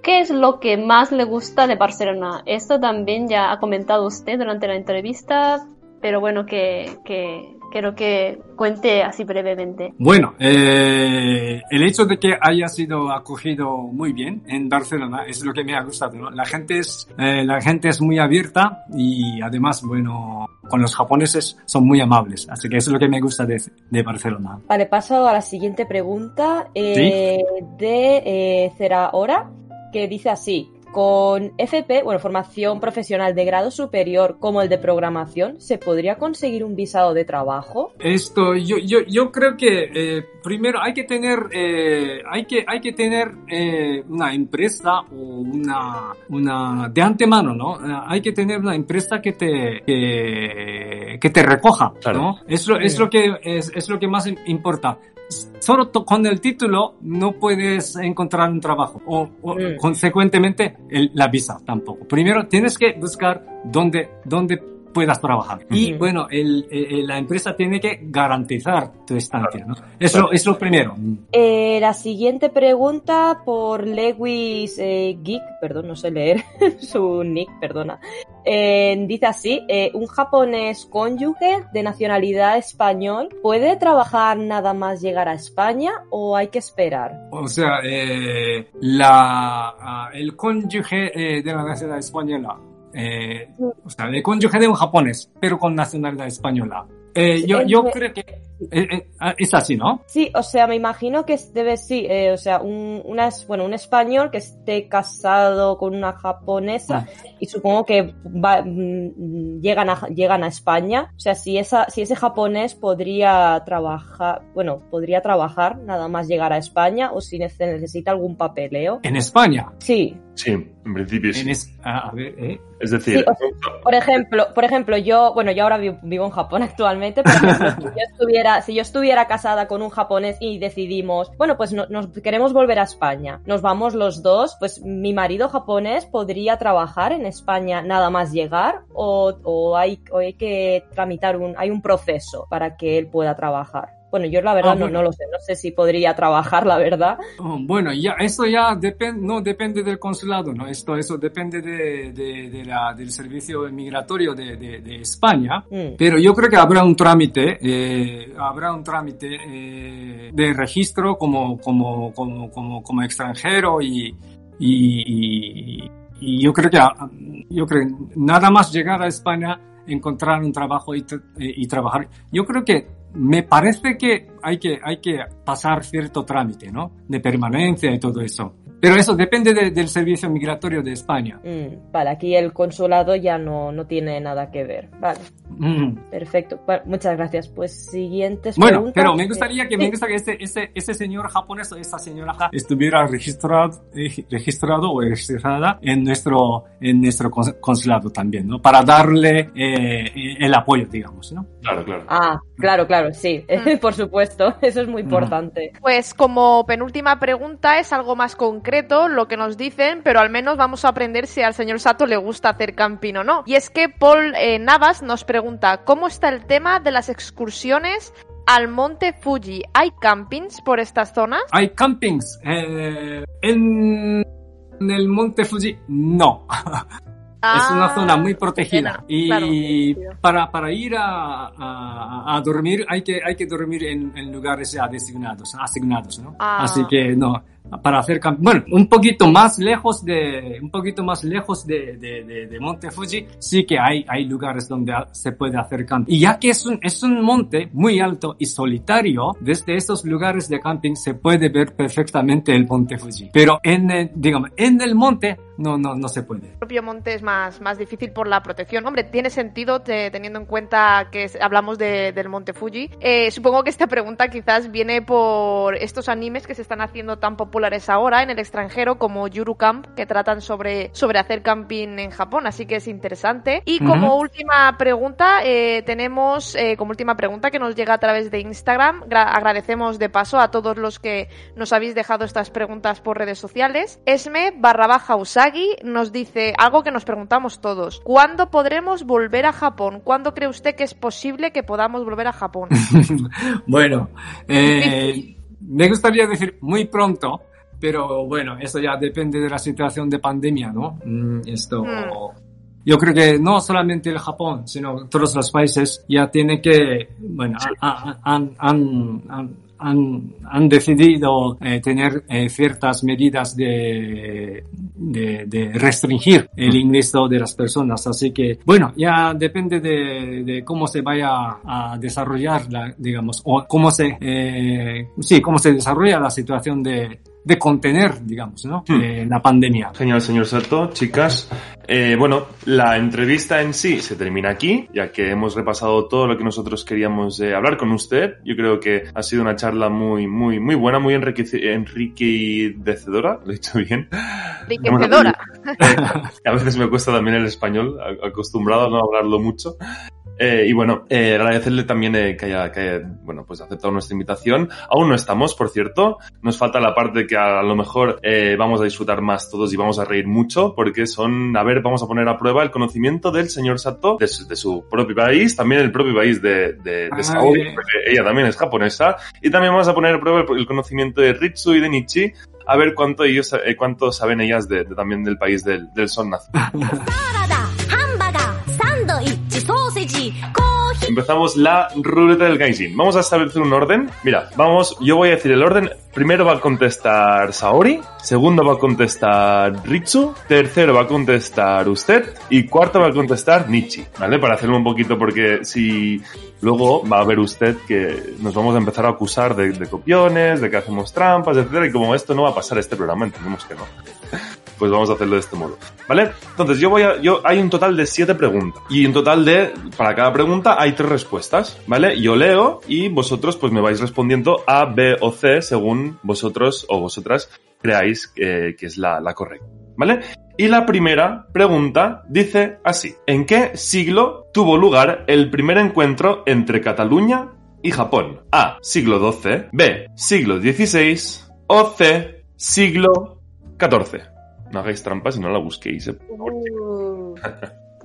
¿qué es lo que más le gusta de Barcelona? Esto también ya ha comentado usted durante la entrevista, pero bueno, que, que quiero que cuente así brevemente.
Bueno, eh, el hecho de que haya sido acogido muy bien en Barcelona es lo que me ha gustado. La gente es eh, la gente es muy abierta y además, bueno, con los japoneses son muy amables. Así que eso es lo que me gusta de, de Barcelona.
Vale, paso a la siguiente pregunta eh, de Cera Hora que dice así, con FP, bueno, formación profesional de grado superior como el de programación, ¿se podría conseguir un visado de trabajo?
Esto, yo, yo, yo creo que eh, primero hay que tener, eh, hay que, hay que tener eh, una empresa o una, una, de antemano, ¿no? hay que tener una empresa que te, que, te recoja, ¿no? Es lo, es lo que, es, es lo que más importa solo con el título no puedes encontrar un trabajo o, mm. consecuentemente la visa tampoco. Primero tienes que buscar dónde, dónde puedas trabajar. Y bueno, el, la empresa tiene que garantizar tu estancia. ¿no? Eso es lo primero.
Eh, la siguiente pregunta por Lewis eh, Geek, perdón, no sé leer (laughs) su nick, perdona. Eh, dice así, eh, un japonés cónyuge de nacionalidad español puede trabajar nada más llegar a España o hay que esperar?
O sea, eh, la, ah, el cónyuge de la nacionalidad española eh, o sea, de cónyuge de un japonés, pero con nacionalidad española. Eh, yo, yo creo que eh, eh, ah, es así, ¿no?
Sí, o sea, me imagino que debe, sí, eh, o sea, un, una, bueno, un español que esté casado con una japonesa ah. y supongo que va, mm, llegan, a, llegan a España. O sea, si, esa, si ese japonés podría trabajar, bueno, podría trabajar nada más llegar a España o si necesita algún papeleo.
¿En España?
Sí.
Sí, en principio sí.
Ah, a ver, ¿eh?
Es decir,
por ejemplo, por ejemplo, yo, bueno, yo ahora vivo, en Japón (laughs) actualmente, pero si yo estuviera, si yo estuviera casada con un japonés y decidimos, bueno, pues nos queremos volver a España, nos vamos los dos, pues mi marido japonés podría trabajar en España nada más llegar o, o hay, o hay que tramitar un, hay un proceso para que él pueda trabajar. Bueno, yo la verdad ah, no, lo sé, no sé si podría trabajar, la verdad.
Oh, bueno, ya, esto ya depende, no depende del consulado, ¿no? Esto, eso depende de, de, la, del servicio migratorio de, de España, mm. pero yo creo que habrá un trámite, eh, habrá un trámite eh, de registro como, como, como, como, como extranjero y, y, y, y yo creo que, yo creo nada más llegar a España encontrar un trabajo y, y trabajar. Yo creo que me parece que hay que, hay que pasar cierto trámite, ¿no? De permanencia y todo eso. Pero eso depende del servicio migratorio de España.
Mm, vale, aquí el consulado ya no, no tiene nada que ver. Vale. Mm. Perfecto. muchas gracias. Pues siguientes
Bueno, pero me gustaría que, me gustaría que este, este, señor japonés o esta señora estuviera registrado, eh, registrado o registrada en nuestro, en nuestro consulado también, ¿no? Para darle eh, el apoyo, digamos, ¿no?
Claro, claro.
Ah, claro, claro, sí. Mm. (laughs) Por supuesto. (laughs) Eso es muy importante.
Pues como penúltima pregunta es algo más concreto lo que nos dicen, pero al menos vamos a aprender si al señor Sato le gusta hacer camping o no. Y es que Paul eh, Navas nos pregunta, ¿cómo está el tema de las excursiones al monte Fuji? ¿Hay campings por estas zonas?
Hay campings. Eh, en el monte Fuji, no. (laughs) es una ah, zona muy protegida y para, para ir a, a, dormir hay que, hay que dormir en, lugares ya designados, asignados, ¿no? Ah. Así que no, para hacer bueno un poquito más lejos de un poquito más lejos de, de, de, Monte Fuji sí que hay hay lugares donde se puede hacer camping y ya que es un es un monte muy alto y solitario desde esos lugares de camping se puede ver perfectamente el Monte Fuji pero en digamos en el monte no, no, no se puede.
El propio monte es más, más difícil por la protección. Hombre, tiene sentido teniendo en cuenta que hablamos del monte Fuji. Eh, supongo que esta pregunta quizás viene por estos animes que se están haciendo tan populares ahora en el extranjero como Yuru Camp, que tratan sobre, sobre hacer camping en Japón, así que es interesante. Y como última pregunta, eh, tenemos eh, como última pregunta que nos llega a través de Instagram. agradecemos de paso a todos los que nos habéis dejado estas preguntas por redes sociales. Esme barra baja nos dice algo que nos preguntamos todos. ¿Cuándo podremos volver a Japón? ¿Cuándo cree usted que es posible que podamos volver a Japón? (laughs)
bueno, eh, me gustaría decir muy pronto, pero bueno, eso ya depende de la situación de pandemia, ¿no? Mm, esto... Hmm. Yo creo que no solamente el Japón, sino todos los países ya tienen que, bueno, han, han, han, han decidido eh, tener eh, ciertas medidas de, restringir el ingreso de las personas. Así que, bueno, ya depende de, cómo se vaya a desarrollar, la, digamos, o cómo se, eh, sí, cómo se desarrolla la situación de, de contener, digamos, ¿no? Hmm. Eh, la pandemia.
Genial, señor Sato. Chicas, eh, bueno, la entrevista en sí se termina aquí, ya que hemos repasado todo lo que nosotros queríamos eh, hablar con usted. Yo creo que ha sido una charla muy, muy, muy buena, muy enriquecedora, lo he dicho bien.
Enriquecedora. (laughs)
a veces me cuesta también el español, acostumbrado a no hablarlo mucho. Eh, y bueno, eh, agradecerle también eh, que, haya, que, bueno, pues aceptado nuestra invitación. Aún no estamos, por cierto. Nos falta la parte que a, lo mejor eh, vamos a disfrutar más todos y vamos a reír mucho, porque son, a ver, vamos a poner a prueba el conocimiento del señor Sato, de su, propio país, también el propio país de, de, de Saori, porque ella también es japonesa, y también vamos a poner a prueba el, conocimiento de Ritsu y de Nichi, a ver cuánto ellos, cuánto saben ellas de, también del país del, del sol nacido. (laughs) Empezamos la ruleta del Gaijin. Vamos a establecer un orden. Mira, vamos, yo voy a decir el orden. Primero va a contestar Saori, segundo va a contestar Ritsu, tercero va a contestar usted y cuarto va a contestar Nichi, ¿vale? Para hacerlo un poquito porque si luego va a ver usted que nos vamos a empezar a acusar de, copiones, de que hacemos trampas, etcétera, y como esto no va a pasar este programa, entendemos que no pues vamos a hacerlo de este modo. ¿Vale? Entonces, yo voy a, yo, hay un total de siete preguntas. Y un total de, para cada pregunta hay tres respuestas. ¿Vale? Yo leo y vosotros pues me vais respondiendo A, B o C según vosotros o vosotras creáis que es la correcta. ¿Vale? Y la primera pregunta dice así. ¿En qué siglo tuvo lugar el primer encuentro entre Cataluña y Japón? A. Siglo XII. B. Siglo XVI. O C. Siglo XIV. No hagáis trampas y no la busquéis. Eh,
uh.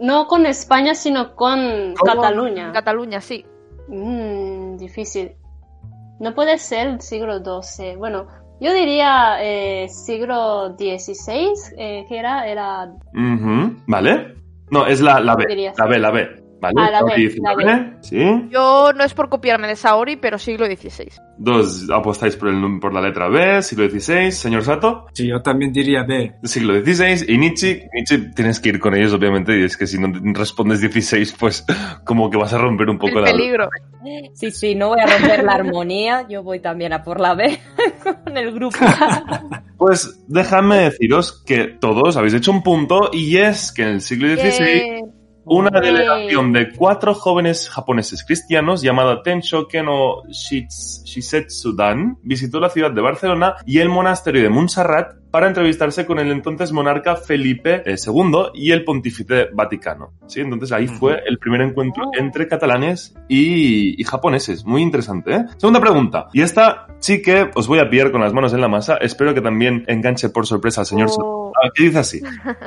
no con España, sino con Cataluña.
Cataluña, sí.
Mm, difícil. No puede ser el siglo XII. Bueno, yo diría eh, siglo XVI, eh, que era... era...
¿Vale? No, es la, la B. La B, la B. Vale,
Ah, la B,
Saori
la B.
19, ¿sí?
Yo no es por copiarme de Saori, pero siglo XVI.
Dos apostáis por, el, por la letra B, siglo XVI, señor Sato,
Sí, yo también diría B.
siglo XVI, y Nietzsche, Nietzsche tienes que ir con ellos, obviamente, y es que si no respondes 16, pues como que vas a romper un poco
El
la...
peligro.
Sí, sí, no voy a romper la armonía, yo voy también a por la B (laughs) con el grupo. (laughs)
Pues déjame deciros que todos habéis hecho un punto, y es que en el siglo XVI... Una delegación de cuatro jóvenes japoneses cristianos llamada Tenshoken no Shits- Shisetsudan visitó la ciudad de Barcelona y el monasterio de Montserrat para entrevistarse con el entonces monarca Felipe eh, II y el pontífice vaticano. ¿Sí? Entonces ahí fue el primer encuentro entre catalanes y, y japoneses. Muy interesante, ¿eh? Segunda pregunta. Y esta sí que os voy a pillar con las manos en la masa. Espero que también enganche por sorpresa al señor
oh,
que dice así.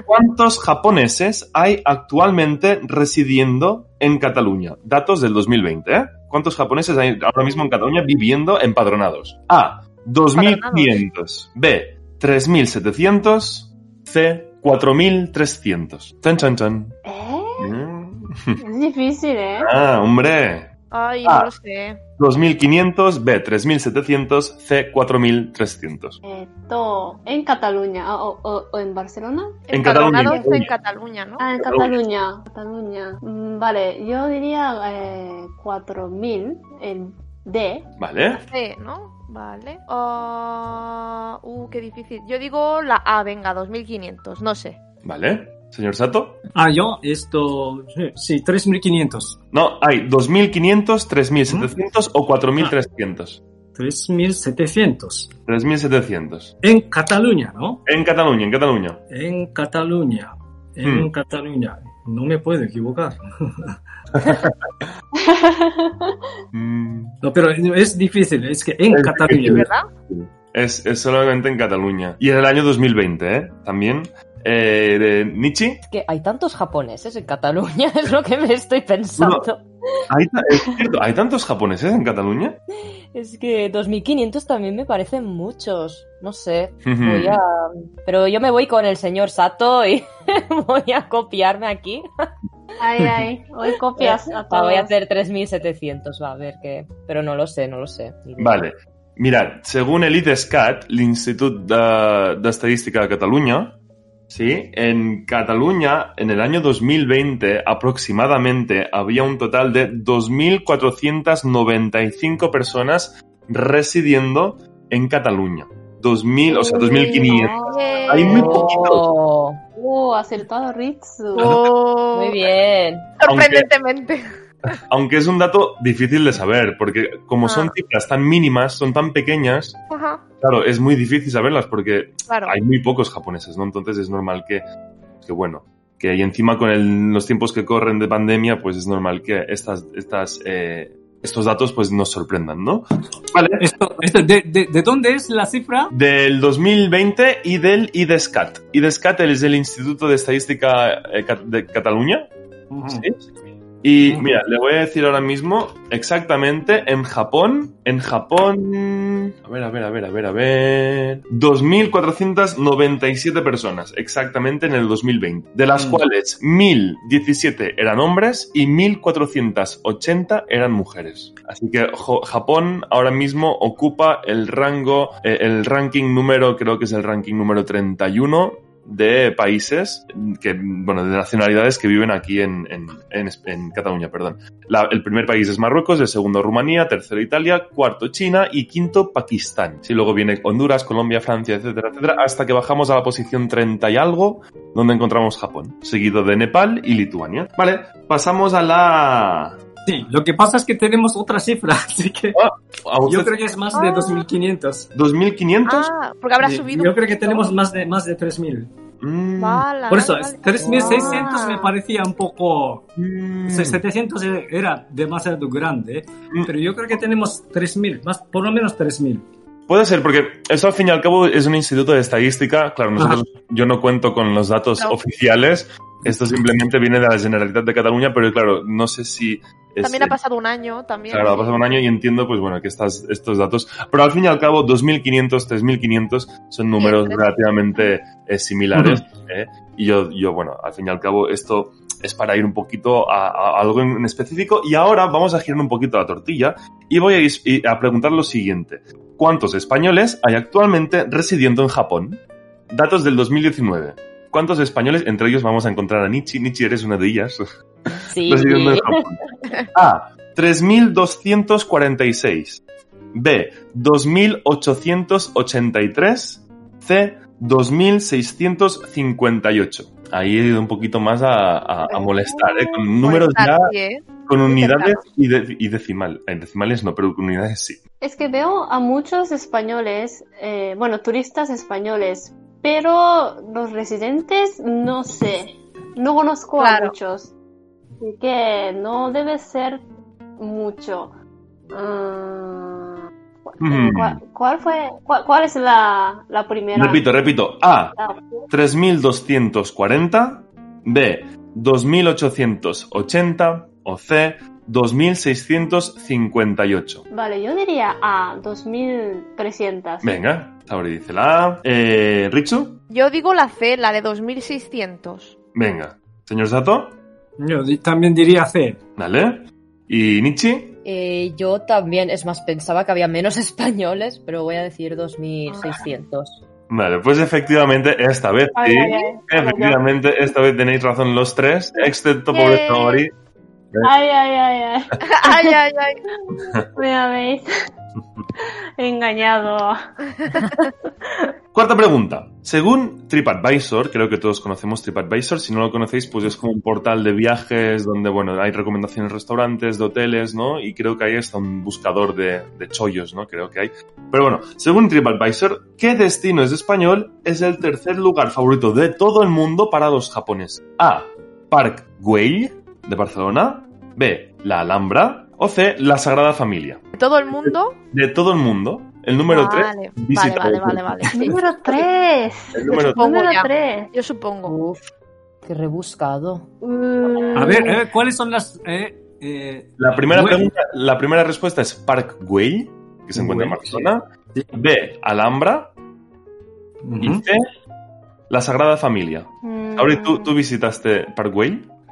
¿Cuántos japoneses hay actualmente residiendo en Cataluña? Datos del 2020, ¿eh? ¿Cuántos japoneses hay ahora mismo en Cataluña viviendo empadronados? A. 2.500. B. 3.700. C. 4.300. Chan, chan, chan.
¿Eh?
Mm.
Es (laughs) difícil, ¿eh?
Ah, hombre.
Ay,
Ah.
no lo sé.
2.500. B. 3.700. C. 4.300.
Esto, en Cataluña ah, o, o- o en Barcelona.
En Cataluña, en
Empadronados en
Cataluña.
Cataluña, ¿no?
Ah, en
Cataluña.
Cataluña. Cataluña. Mm, vale, yo diría eh, 4.000 en D.
¿Vale?
C, ¿no? Vale. Ah, uh, qué difícil. Yo digo la A, venga, 2500, no sé.
¿Vale? Señor Sato.
Ah, yo, esto, sí, sí 3.500.
No, hay 2.500, 3.700 o 4.300.
3.700.
3.700.
En Cataluña, ¿no?
En Cataluña, en Cataluña.
En Cataluña. En
Hmm.
Cataluña. No me puedo equivocar.
Mm, (laughs)
No, pero es difícil, es que en
Es
Cataluña.
difícil.
¿Verdad?
es, es solamente en Cataluña. Y en el año 2020, ¿eh? También. Eh, de Nietzsche.
Es que hay tantos japoneses en Cataluña, (laughs) es lo que me estoy pensando.
¿Hay, es cierto, ¿hay tantos japoneses en Cataluña?
Es que 2500 también me parecen muchos. No sé. Voy a... Pero yo me voy con el señor Sato y (laughs) voy a copiarme aquí.
Ay, ay, hoy copias a (laughs)
Ah,
todos.
Voy a hacer 3700, va a ver qué. Pero no lo sé, no lo sé.
Vale. Mirad, según el IDESCAT, l'Institut de, d'Estadística de Catalunya, ¿sí? En Cataluña, en el año 2020, aproximadamente, había un total de 2.495 personas residiendo en Cataluña. 2.000, o sea, 2.500.
Eh,
Hay muy poquitos.
Oh,
Oh, acertado Ritsu.
oh,
muy bien.
Sorprendentemente.
Aunque es un dato difícil de saber, porque como son
Ah.
cifras tan mínimas, son tan pequeñas,
Ajá,
claro, es muy difícil saberlas porque
claro.
hay muy pocos japoneses, ¿no? Entonces es normal que, que bueno, que y encima con el- los tiempos que corren de pandemia, pues es normal que estas, estas, eh, estos datos pues nos sorprendan, ¿no? Vale.
Esto, esto, de, de, ¿De dónde es la cifra?
Del 2020 y del IDESCAT. IDESCAT es el Instituto de Estadística eh, de Cataluña. ¿sí? Y mira, le voy a decir ahora mismo exactamente en Japón, en Japón, a ver, a ver, a ver, a ver, a ver, 2.497 personas exactamente en el 2020, de las
Mm.
cuales 1.017 eran hombres y 1.480 eran mujeres. Así que Japón ahora mismo ocupa el rango, eh, el ranking número, creo que es el ranking número 31 de países que, bueno, de nacionalidades que viven aquí en, en, en, en Cataluña, perdón. La- el primer país es Marruecos, el segundo Rumanía, tercero Italia, cuarto China y quinto Pakistán. Sí, luego viene Honduras, Colombia, Francia, etcétera, etcétera, hasta que bajamos a la posición 30 y algo, donde encontramos Japón, seguido de Nepal y Lituania. Vale, pasamos a la...
Sí, lo que pasa es que tenemos otra cifra, (laughs) así que
a
yo creo que es más de
Ah.
2.500.
2500.
Ah, porque habrá
Sí,
subido.
Yo creo que tenemos más de, más de 3.000.
Mm,
Vale,
Por eso,
vale,
es
vale.
3.600 me
Ah.
parecía un poco...
mm,
700 era demasiado grande,
Mm.
pero yo creo que tenemos 3.000, más, por lo menos 3.000.
Puede ser, porque esto al fin y al cabo es un instituto de estadística. Claro, nosotros, yo no cuento con los datos
No.
oficiales. Esto simplemente viene de la Generalitat de Cataluña, pero claro, no sé si... es-
También ha pasado un año, también.
Claro, ha pasado un año y entiendo, pues bueno, que estas, estos datos... Pero al fin y al cabo, 2.500, 3.500 son números relativamente eh, similares. ¿eh? Y yo, yo, bueno, al fin y al cabo, esto es para ir un poquito a, algo en específico. Y ahora vamos a girar un poquito la tortilla y voy a, a preguntar lo siguiente. ¿Cuántos españoles hay actualmente residiendo en Japón? Datos del 2019. ¿Cuántos españoles, entre ellos vamos a encontrar a Nietzsche? Nietzsche, eres una de ellas.
Sí. (laughs) Residiendo en
Japón. A. 3.246. B. 2.883. C. 2.658. Ahí he ido un poquito más a, molestar, ¿eh? con números ya, ¿eh? con unidades y, y, decimal. En decimales no, pero con unidades sí.
Es que veo a muchos españoles, eh, bueno, turistas españoles, pero los residentes no sé, no conozco a muchos. Así que no debe ser mucho. Ah, mm. ¿cuál, fue? Cuál, es la, la, primera?
Repito, repito. A. 3240. B. 2880. O C. 2658.
Vale, yo diría A. 2300.
Venga, ahora dice la A. Eh, ¿Richu?
Yo digo la C, la de 2600.
Venga. ¿Señor Sato?
Yo también diría C.
Vale. ¿Y Nietzsche?
Eh, yo también, es más, pensaba que había menos (laughs) españoles, pero voy a decir 2600.
Vale, pues efectivamente esta vez sí, efectivamente esta vez tenéis razón los tres, excepto por Tori.
Ay, ay, ay, ay. (laughs)
ay, ay, ay. (laughs)
Me habéis engañado. (laughs)
Cuarta pregunta. Según TripAdvisor, creo que todos conocemos TripAdvisor, si no lo conocéis, pues es como un portal de viajes donde, bueno, hay recomendaciones de restaurantes, de hoteles, ¿no? Y creo que ahí está un buscador de, de chollos, ¿no? Creo que hay. Pero bueno, según TripAdvisor, ¿qué destino es español es el tercer lugar favorito de todo el mundo para los japoneses? A. Park Güell, de Barcelona. B. La Alhambra. O C. La Sagrada Familia.
¿De todo el mundo?
De todo el mundo. El número 3.
Vale, vale, vale, vale,
número 3.
El número 3. Yo supongo.
Uf, qué rebuscado.
Mm. A ver, eh, ¿cuáles son las. Eh,
eh, la, primera pregunta, la primera respuesta es Park Güell, que se encuentra en Barcelona. B. Alhambra. Y C. La Sagrada Familia. Mm. Ahora, ¿tú, ¿tú visitaste Park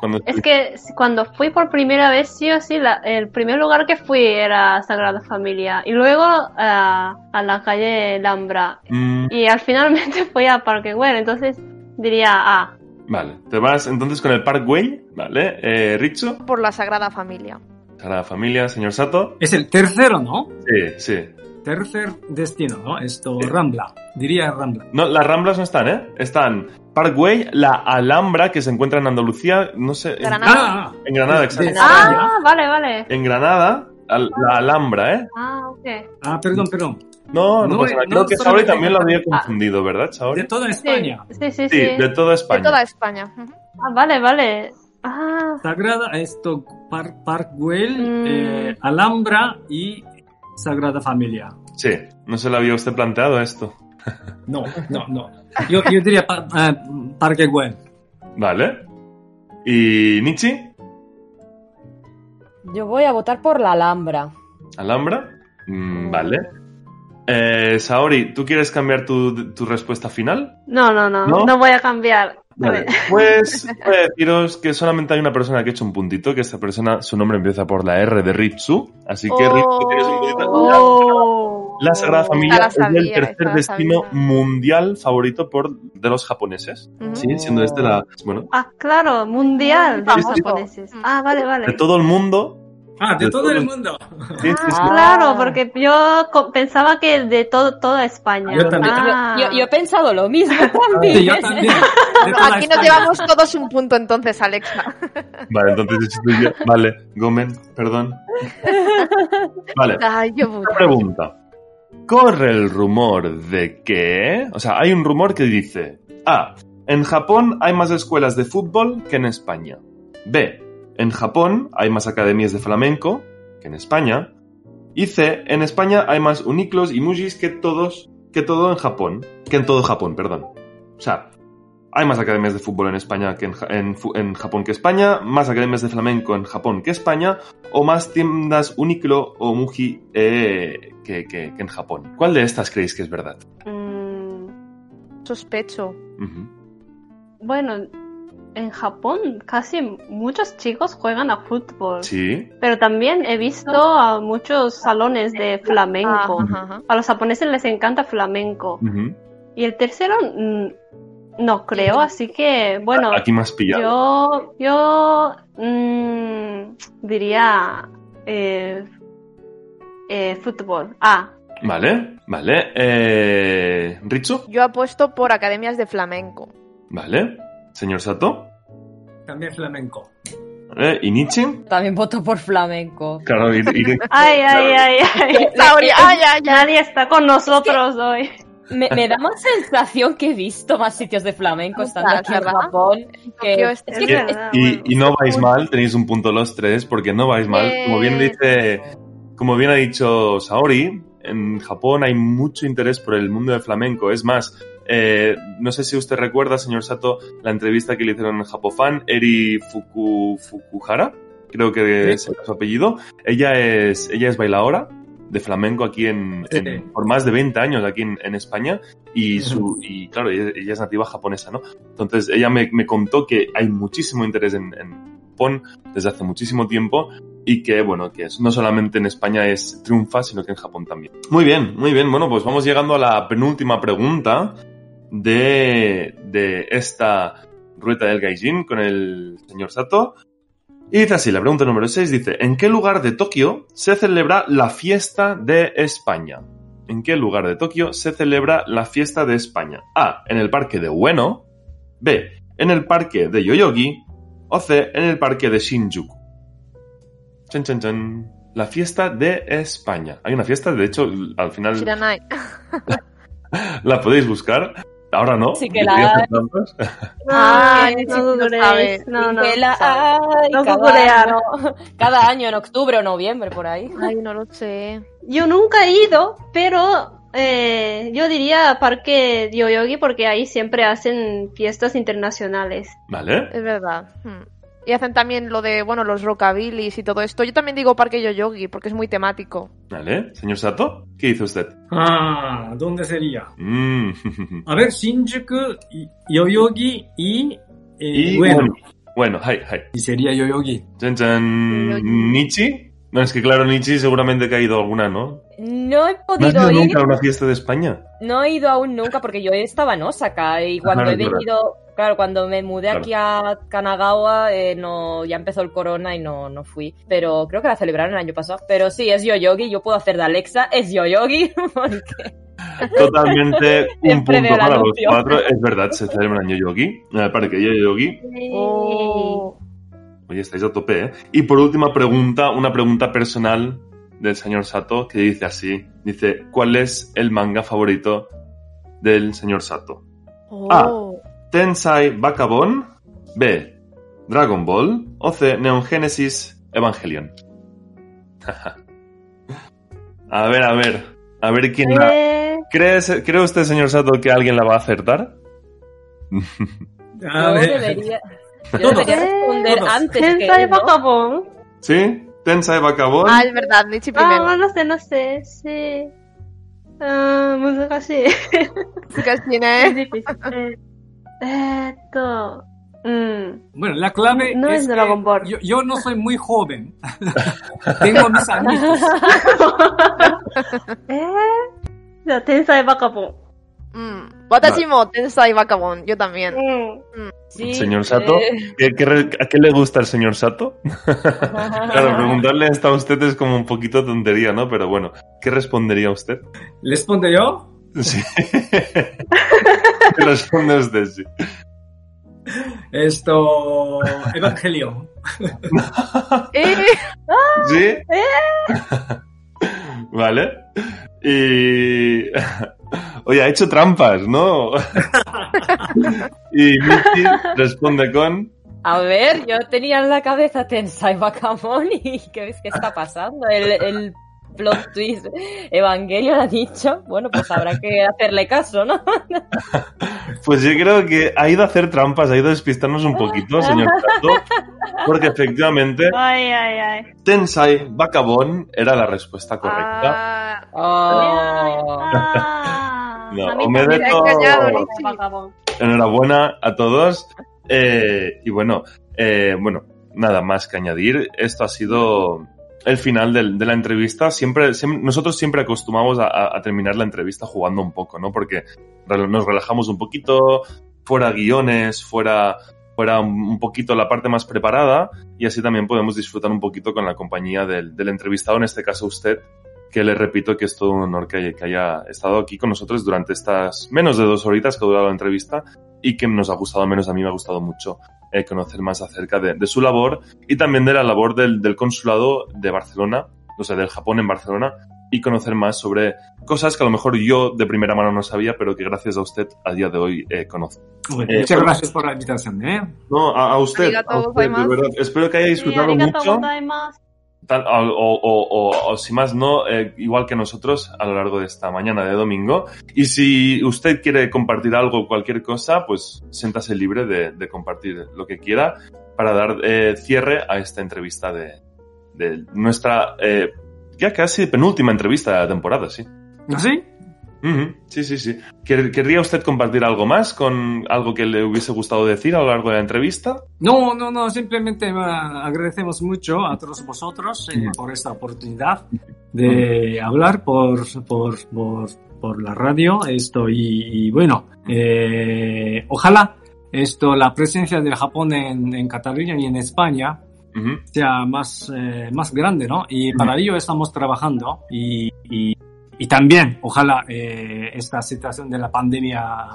Güell?
es que cuando fui por primera vez, sí o sí, el primer lugar que fui era Sagrada Familia. Y luego a la calle Lambra. Mm. Y al finalmente (laughs) fui a Parque Güell, entonces diría A.
Vale, te vas entonces con el Parkway, ¿vale? Eh, Richo.
Por la Sagrada Familia.
Sagrada Familia, señor Sato.
Es el tercero, ¿no?
Sí, sí.
Tercer destino, ¿no? Esto, Rambla. Diría Rambla.
No, las Ramblas no están, ¿eh? Están Parkway, la Alhambra, que se encuentra en Andalucía, no sé.
Granada.
Ah, en Granada, exacto.
Ah, vale, vale.
En Granada, la Alhambra, ¿eh?
Ah, ok.
Ah, perdón, perdón.
No, no, pasa nada. Creo que Saori también lo había confundido, ¿verdad, Saori?
De toda España.
Sí, sí, sí.
Sí, de toda España.
De toda España.
Ah, vale, vale. Ah.
Sagrada, esto, Park, Parkwell, mm. eh, Alhambra y Sagrada Familia.
Sí, no se lo había usted planteado esto.
No, no, no. Yo, yo diría eh, Parque Güell.
Vale. ¿Y Nietzsche?
Yo voy a votar por la Alhambra.
¿Alhambra? Mm, vale. Eh, Saori, ¿tú quieres cambiar tu, tu, respuesta final?
No, no, no, no, voy a cambiar.
Vale. (laughs) Pues voy a deciros que solamente hay una persona que ha hecho un puntito, que esta persona, su nombre empieza por la R de Ritsu, así que Ritsu tienes un puntito.
Oh.
La Sagrada Familia es el tercer destino mundial favorito por de los japoneses. Sí, siendo este la. Bueno.
Ah, claro, mundial de los japoneses. Ah, vale, vale.
De todo el mundo,
Ah, de, todo, el mundo.
Sí, sí, ah, claro, porque yo pensaba que de todo, toda España.
Yo también. Ah. Yo, he pensado lo mismo (laughs) también.
yo también.
Aquí nos llevamos todos un punto entonces, Alexa.
Vale, entonces yo. Vale, Gomen, perdón. (laughs) Vale.
Ay,
pregunta corre el rumor de que... O sea, hay un rumor que dice... A. En Japón hay más escuelas de fútbol que en España. B. En Japón hay más academias de flamenco que en España. Y C. En España hay más uniclos y mujis que todos... Que todo en Japón. Que en todo Japón, perdón. O sea, hay más academias de fútbol en España que en, Japón que España, más academias de flamenco en Japón que España, o más tiendas Uniqlo o Muji eh, que, en Japón. ¿Cuál de estas creéis que es verdad?
Mm, sospecho.
Bueno, en Japón casi muchos chicos juegan a fútbol.
Sí.
Pero también he visto a muchos salones de flamenco.
Ajá.
A los japoneses les encanta flamenco. Y el tercero mm, no creo, así que bueno,
Aquí más pillado.
yo yo mm, diría eh, eh, fútbol. Ah,
Vale, vale. Eh, ¿Richu?
Yo apuesto por academias de flamenco.
Vale. Señor Sato.
También flamenco.
Vale. ¿Y Nietzsche?
También voto por flamenco.
Claro, y, y- (laughs)
ay, ay, ay, ay.
Saori, ay, ay, ay.
Nadie está con nosotros hoy.
Me, me da más sensación que he visto más sitios de flamenco estando aquí en. Japón. Que, es
es-
que-
Es
y- no vais mal, tenéis un punto los tres, porque no vais mal. Como bien dice, como bien ha dicho Saori, en Japón hay mucho interés por el mundo del flamenco. Es más, eh, no sé si usted recuerda, señor Sato, la entrevista que le hicieron en Japofan, Eri Fuku, Fukuhara, creo que es su apellido. Ella es, ella es bailadora de flamenco aquí en,
Sí.
en- por más de 20 años aquí en, en España y su y claro ella, ella es nativa japonesa no entonces ella me, me contó que hay muchísimo interés en, en Japón desde hace muchísimo tiempo y que bueno que es- no solamente en España es triunfa sino que en Japón también. Muy bien muy bien. Bueno pues vamos llegando a la penúltima pregunta de de esta rueta del gaijin con el señor Sato y dice así, la pregunta número 6 dice, ¿en qué lugar de Tokio se celebra la fiesta de España? ¿En qué lugar de Tokio se celebra la fiesta de España? A, en el parque de Ueno, B, en el parque de Yoyogi o C, en el parque de Shinjuku. Chan, chan, chan. La fiesta de España. Hay una fiesta, de hecho, al final
Shiranai. (laughs)
la podéis buscar. Ahora no.
Sí que la hay.
Ay,
no
lo
googleéis.
sabe.
No, no.
que la hay
No
cada, año, cada año en octubre o noviembre, por ahí.
Ay, no lo sé.
Yo nunca he ido, pero eh, yo diría Parque Yoyogi porque ahí siempre hacen fiestas internacionales.
Vale.
Es verdad. Hmm. Y hacen también lo de, bueno, los rockabilis y todo esto. Yo también digo Parque Yoyogi porque es muy temático.
Vale. Señor Sato, ¿qué dice usted?
Ah, ¿dónde sería?
Mm.
A ver, Shinjuku, Yoyogi y... eh,
Y
bueno,
bueno, hi, hi.
y sería Yoyogi.
Chan, chan. ¿Nichi? No, es que claro, Nichi seguramente que ha ido alguna, ¿no?
No he
¿No has
podido
ido
ir,
nunca a una fiesta de España?
no he ido aún nunca porque yo estaba en Osaka y cuando
Ajá,
he venido, claro, cuando me mudé
Claro.
aquí a Kanagawa, eh, no, ya empezó el corona y no, no fui. Pero creo que la celebraron el año pasado. Pero sí, es Yoyogi, yo puedo hacer de Alexa, es Yoyogi, (laughs) porque
Totalmente (laughs) un
Siempre
punto
el
para los cuatro. Es verdad, se celebra en Yoyogi, en el parque de Yoyogi.
Oh.
Oye, estáis a tope, ¿eh? Y por última pregunta, una pregunta personal del señor Sato que dice así. Dice, ¿cuál es el manga favorito del señor Sato?
Oh.
Tensai Bakabon, B. Dragon Ball o C. Neon Genesis Evangelion. (laughs) a ver, a ver. A ver quién la...
Eh,
¿Cree, ¿Cree usted, señor Sato, que alguien la va a acertar?
A
yo
ver,
debería, yo
Todos.
debería responder
Todos.
antes que
Tensai
él, ¿no?
Bakabon.
¿Sí? Tensai Bakabon.
Ah, es verdad, Nichi
Ah,
primero.
no sé, no sé. Sí. Ah, 難(laughs) しい。
Chicas, ¿quién
Es
es? (laughs)
Eh, っと、mm.
Bueno, la clave
no es,
es
Dragon Ball.
Yo, no soy muy joven. (laughs) Tengo mis amigos. (laughs)
eh, ya, tensai vagabond.
Mm. Watashimo, tensai vagabond. Yo también.
Mm.
Mm.
Señor Sato,
eh.
¿Qué, qué, a qué le gusta el señor Sato? (laughs) claro, preguntarle esto a usted es como un poquito tontería, ¿no? Pero bueno, ¿qué respondería usted?
¿Les responde yo?
Sí. ¿Qué responde usted? Sí.
Esto... Evangelion.
Eh,
¿Sí? (laughs) Vale. Y... Oye, ha hecho trampas, ¿no? (laughs) y Michi responde con...
A ver, yo tenía en la cabeza Bakamon y ¿qué ves qué está pasando? El, el plot twist Evangelion ha dicho, bueno, pues habrá que (laughs) hacerle caso, ¿no? (laughs)
Pues yo creo que ha ido a hacer trampas, ha ido a despistarnos un poquito, señor Sato, porque efectivamente
Ay, ay, ay.
Tensai Bakabon era la respuesta correcta.
ah,
Oh.
Ah,
No, Omedeto.
Richie.
Bakabon.
Enhorabuena a todos. Eh, y bueno, eh, bueno, nada más que añadir. Esto ha sido el final de la entrevista. Siempre, nosotros siempre acostumbramos a, terminar la entrevista jugando un poco, ¿no? Porque nos relajamos un poquito, fuera guiones, fuera, fuera un poquito la parte más preparada y así también podemos disfrutar un poquito con la compañía del, del entrevistado, en este caso usted, que le repito que es todo un honor que haya, estado aquí con nosotros durante estas menos de dos horitas que ha durado la entrevista y que nos ha gustado, menos a mí me ha gustado mucho eh, conocer más acerca de, su labor y también de la labor del, consulado de Barcelona, o sea, del Japón en Barcelona, y conocer más sobre cosas que a lo mejor yo de primera mano no sabía, pero que gracias a usted a día de hoy eh, conozco.
Eh, muchas gracias por la invitación. ¿eh?
No, a, usted, a usted de verdad. Espero que haya disfrutado mucho o, si más no, eh, igual que nosotros a lo largo de esta mañana de domingo. Y si usted quiere compartir algo, cualquier cosa, pues siéntase libre de, compartir lo que quiera para dar eh, cierre a esta entrevista de, nuestra eh, ya casi penúltima entrevista de la temporada, sí.
¿Ah, ¿Sí?
Sí, sí, sí. ¿Querría usted compartir algo más con algo que le hubiese gustado decir a lo largo de la entrevista?
No, no, no. Simplemente agradecemos mucho a todos vosotros eh, por esta oportunidad de hablar por, por, por, la radio. Esto y, bueno, eh, ojalá esto, la presencia del Japón en, Cataluña y en España sea más, eh, más grande, ¿no? Y para ello estamos trabajando y y también, ojalá eh, esta situación de la pandemia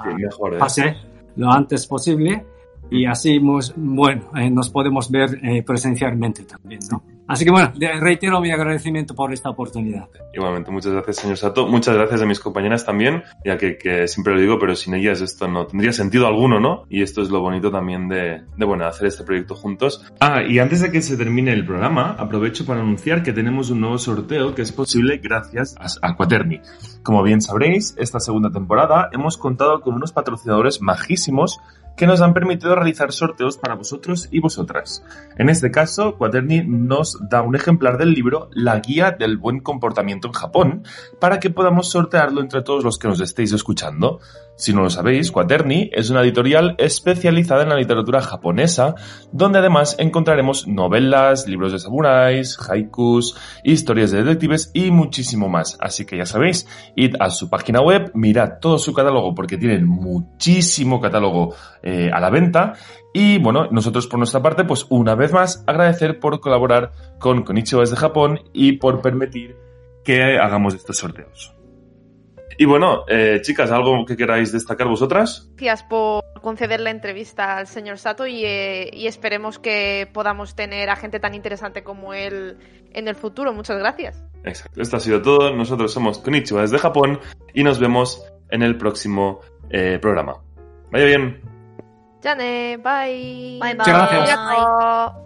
pase lo antes posible y así, bueno, eh, nos podemos ver eh, presencialmente también, ¿no? Así que bueno, reitero mi agradecimiento por esta oportunidad.
Igualmente, muchas gracias, señor Sato. Muchas gracias a mis compañeras también, ya que, que, siempre lo digo, pero sin ellas esto no tendría sentido alguno, ¿no? Y esto es lo bonito también de, de, bueno, hacer este proyecto juntos. Ah, y antes de que se termine el programa, aprovecho para anunciar que tenemos un nuevo sorteo que es posible gracias a Quaterni. Como bien sabréis, esta segunda temporada hemos contado con unos patrocinadores majísimos que nos han permitido realizar sorteos para vosotros y vosotras. En este caso, Quaterni nos da un ejemplar del libro La Guía del Buen Comportamiento en Japón para que podamos sortearlo entre todos los que nos estéis escuchando. Si no lo sabéis, Quaterni es una editorial especializada en la literatura japonesa, donde además encontraremos novelas, libros de samuráis, haikus, historias de detectives y muchísimo más. Así que ya sabéis, id a su página web, mirad todo su catálogo porque tienen muchísimo catálogo eh, a la venta. Y bueno, nosotros por nuestra parte, pues una vez más, agradecer por colaborar con Konichiwa desde Japón y por permitir que hagamos estos sorteos. Y bueno, eh, chicas, ¿algo que queráis destacar vosotras?
Gracias por conceder la entrevista al señor Sato y, eh, y, esperemos que podamos tener a gente tan interesante como él en el futuro. Muchas gracias.
Exacto, esto ha sido todo. Nosotros somos Konichiwa desde Japón y nos vemos en el próximo eh, programa. Vaya bien.
Jane, bye.
Bye, bye.
Muchas gracias.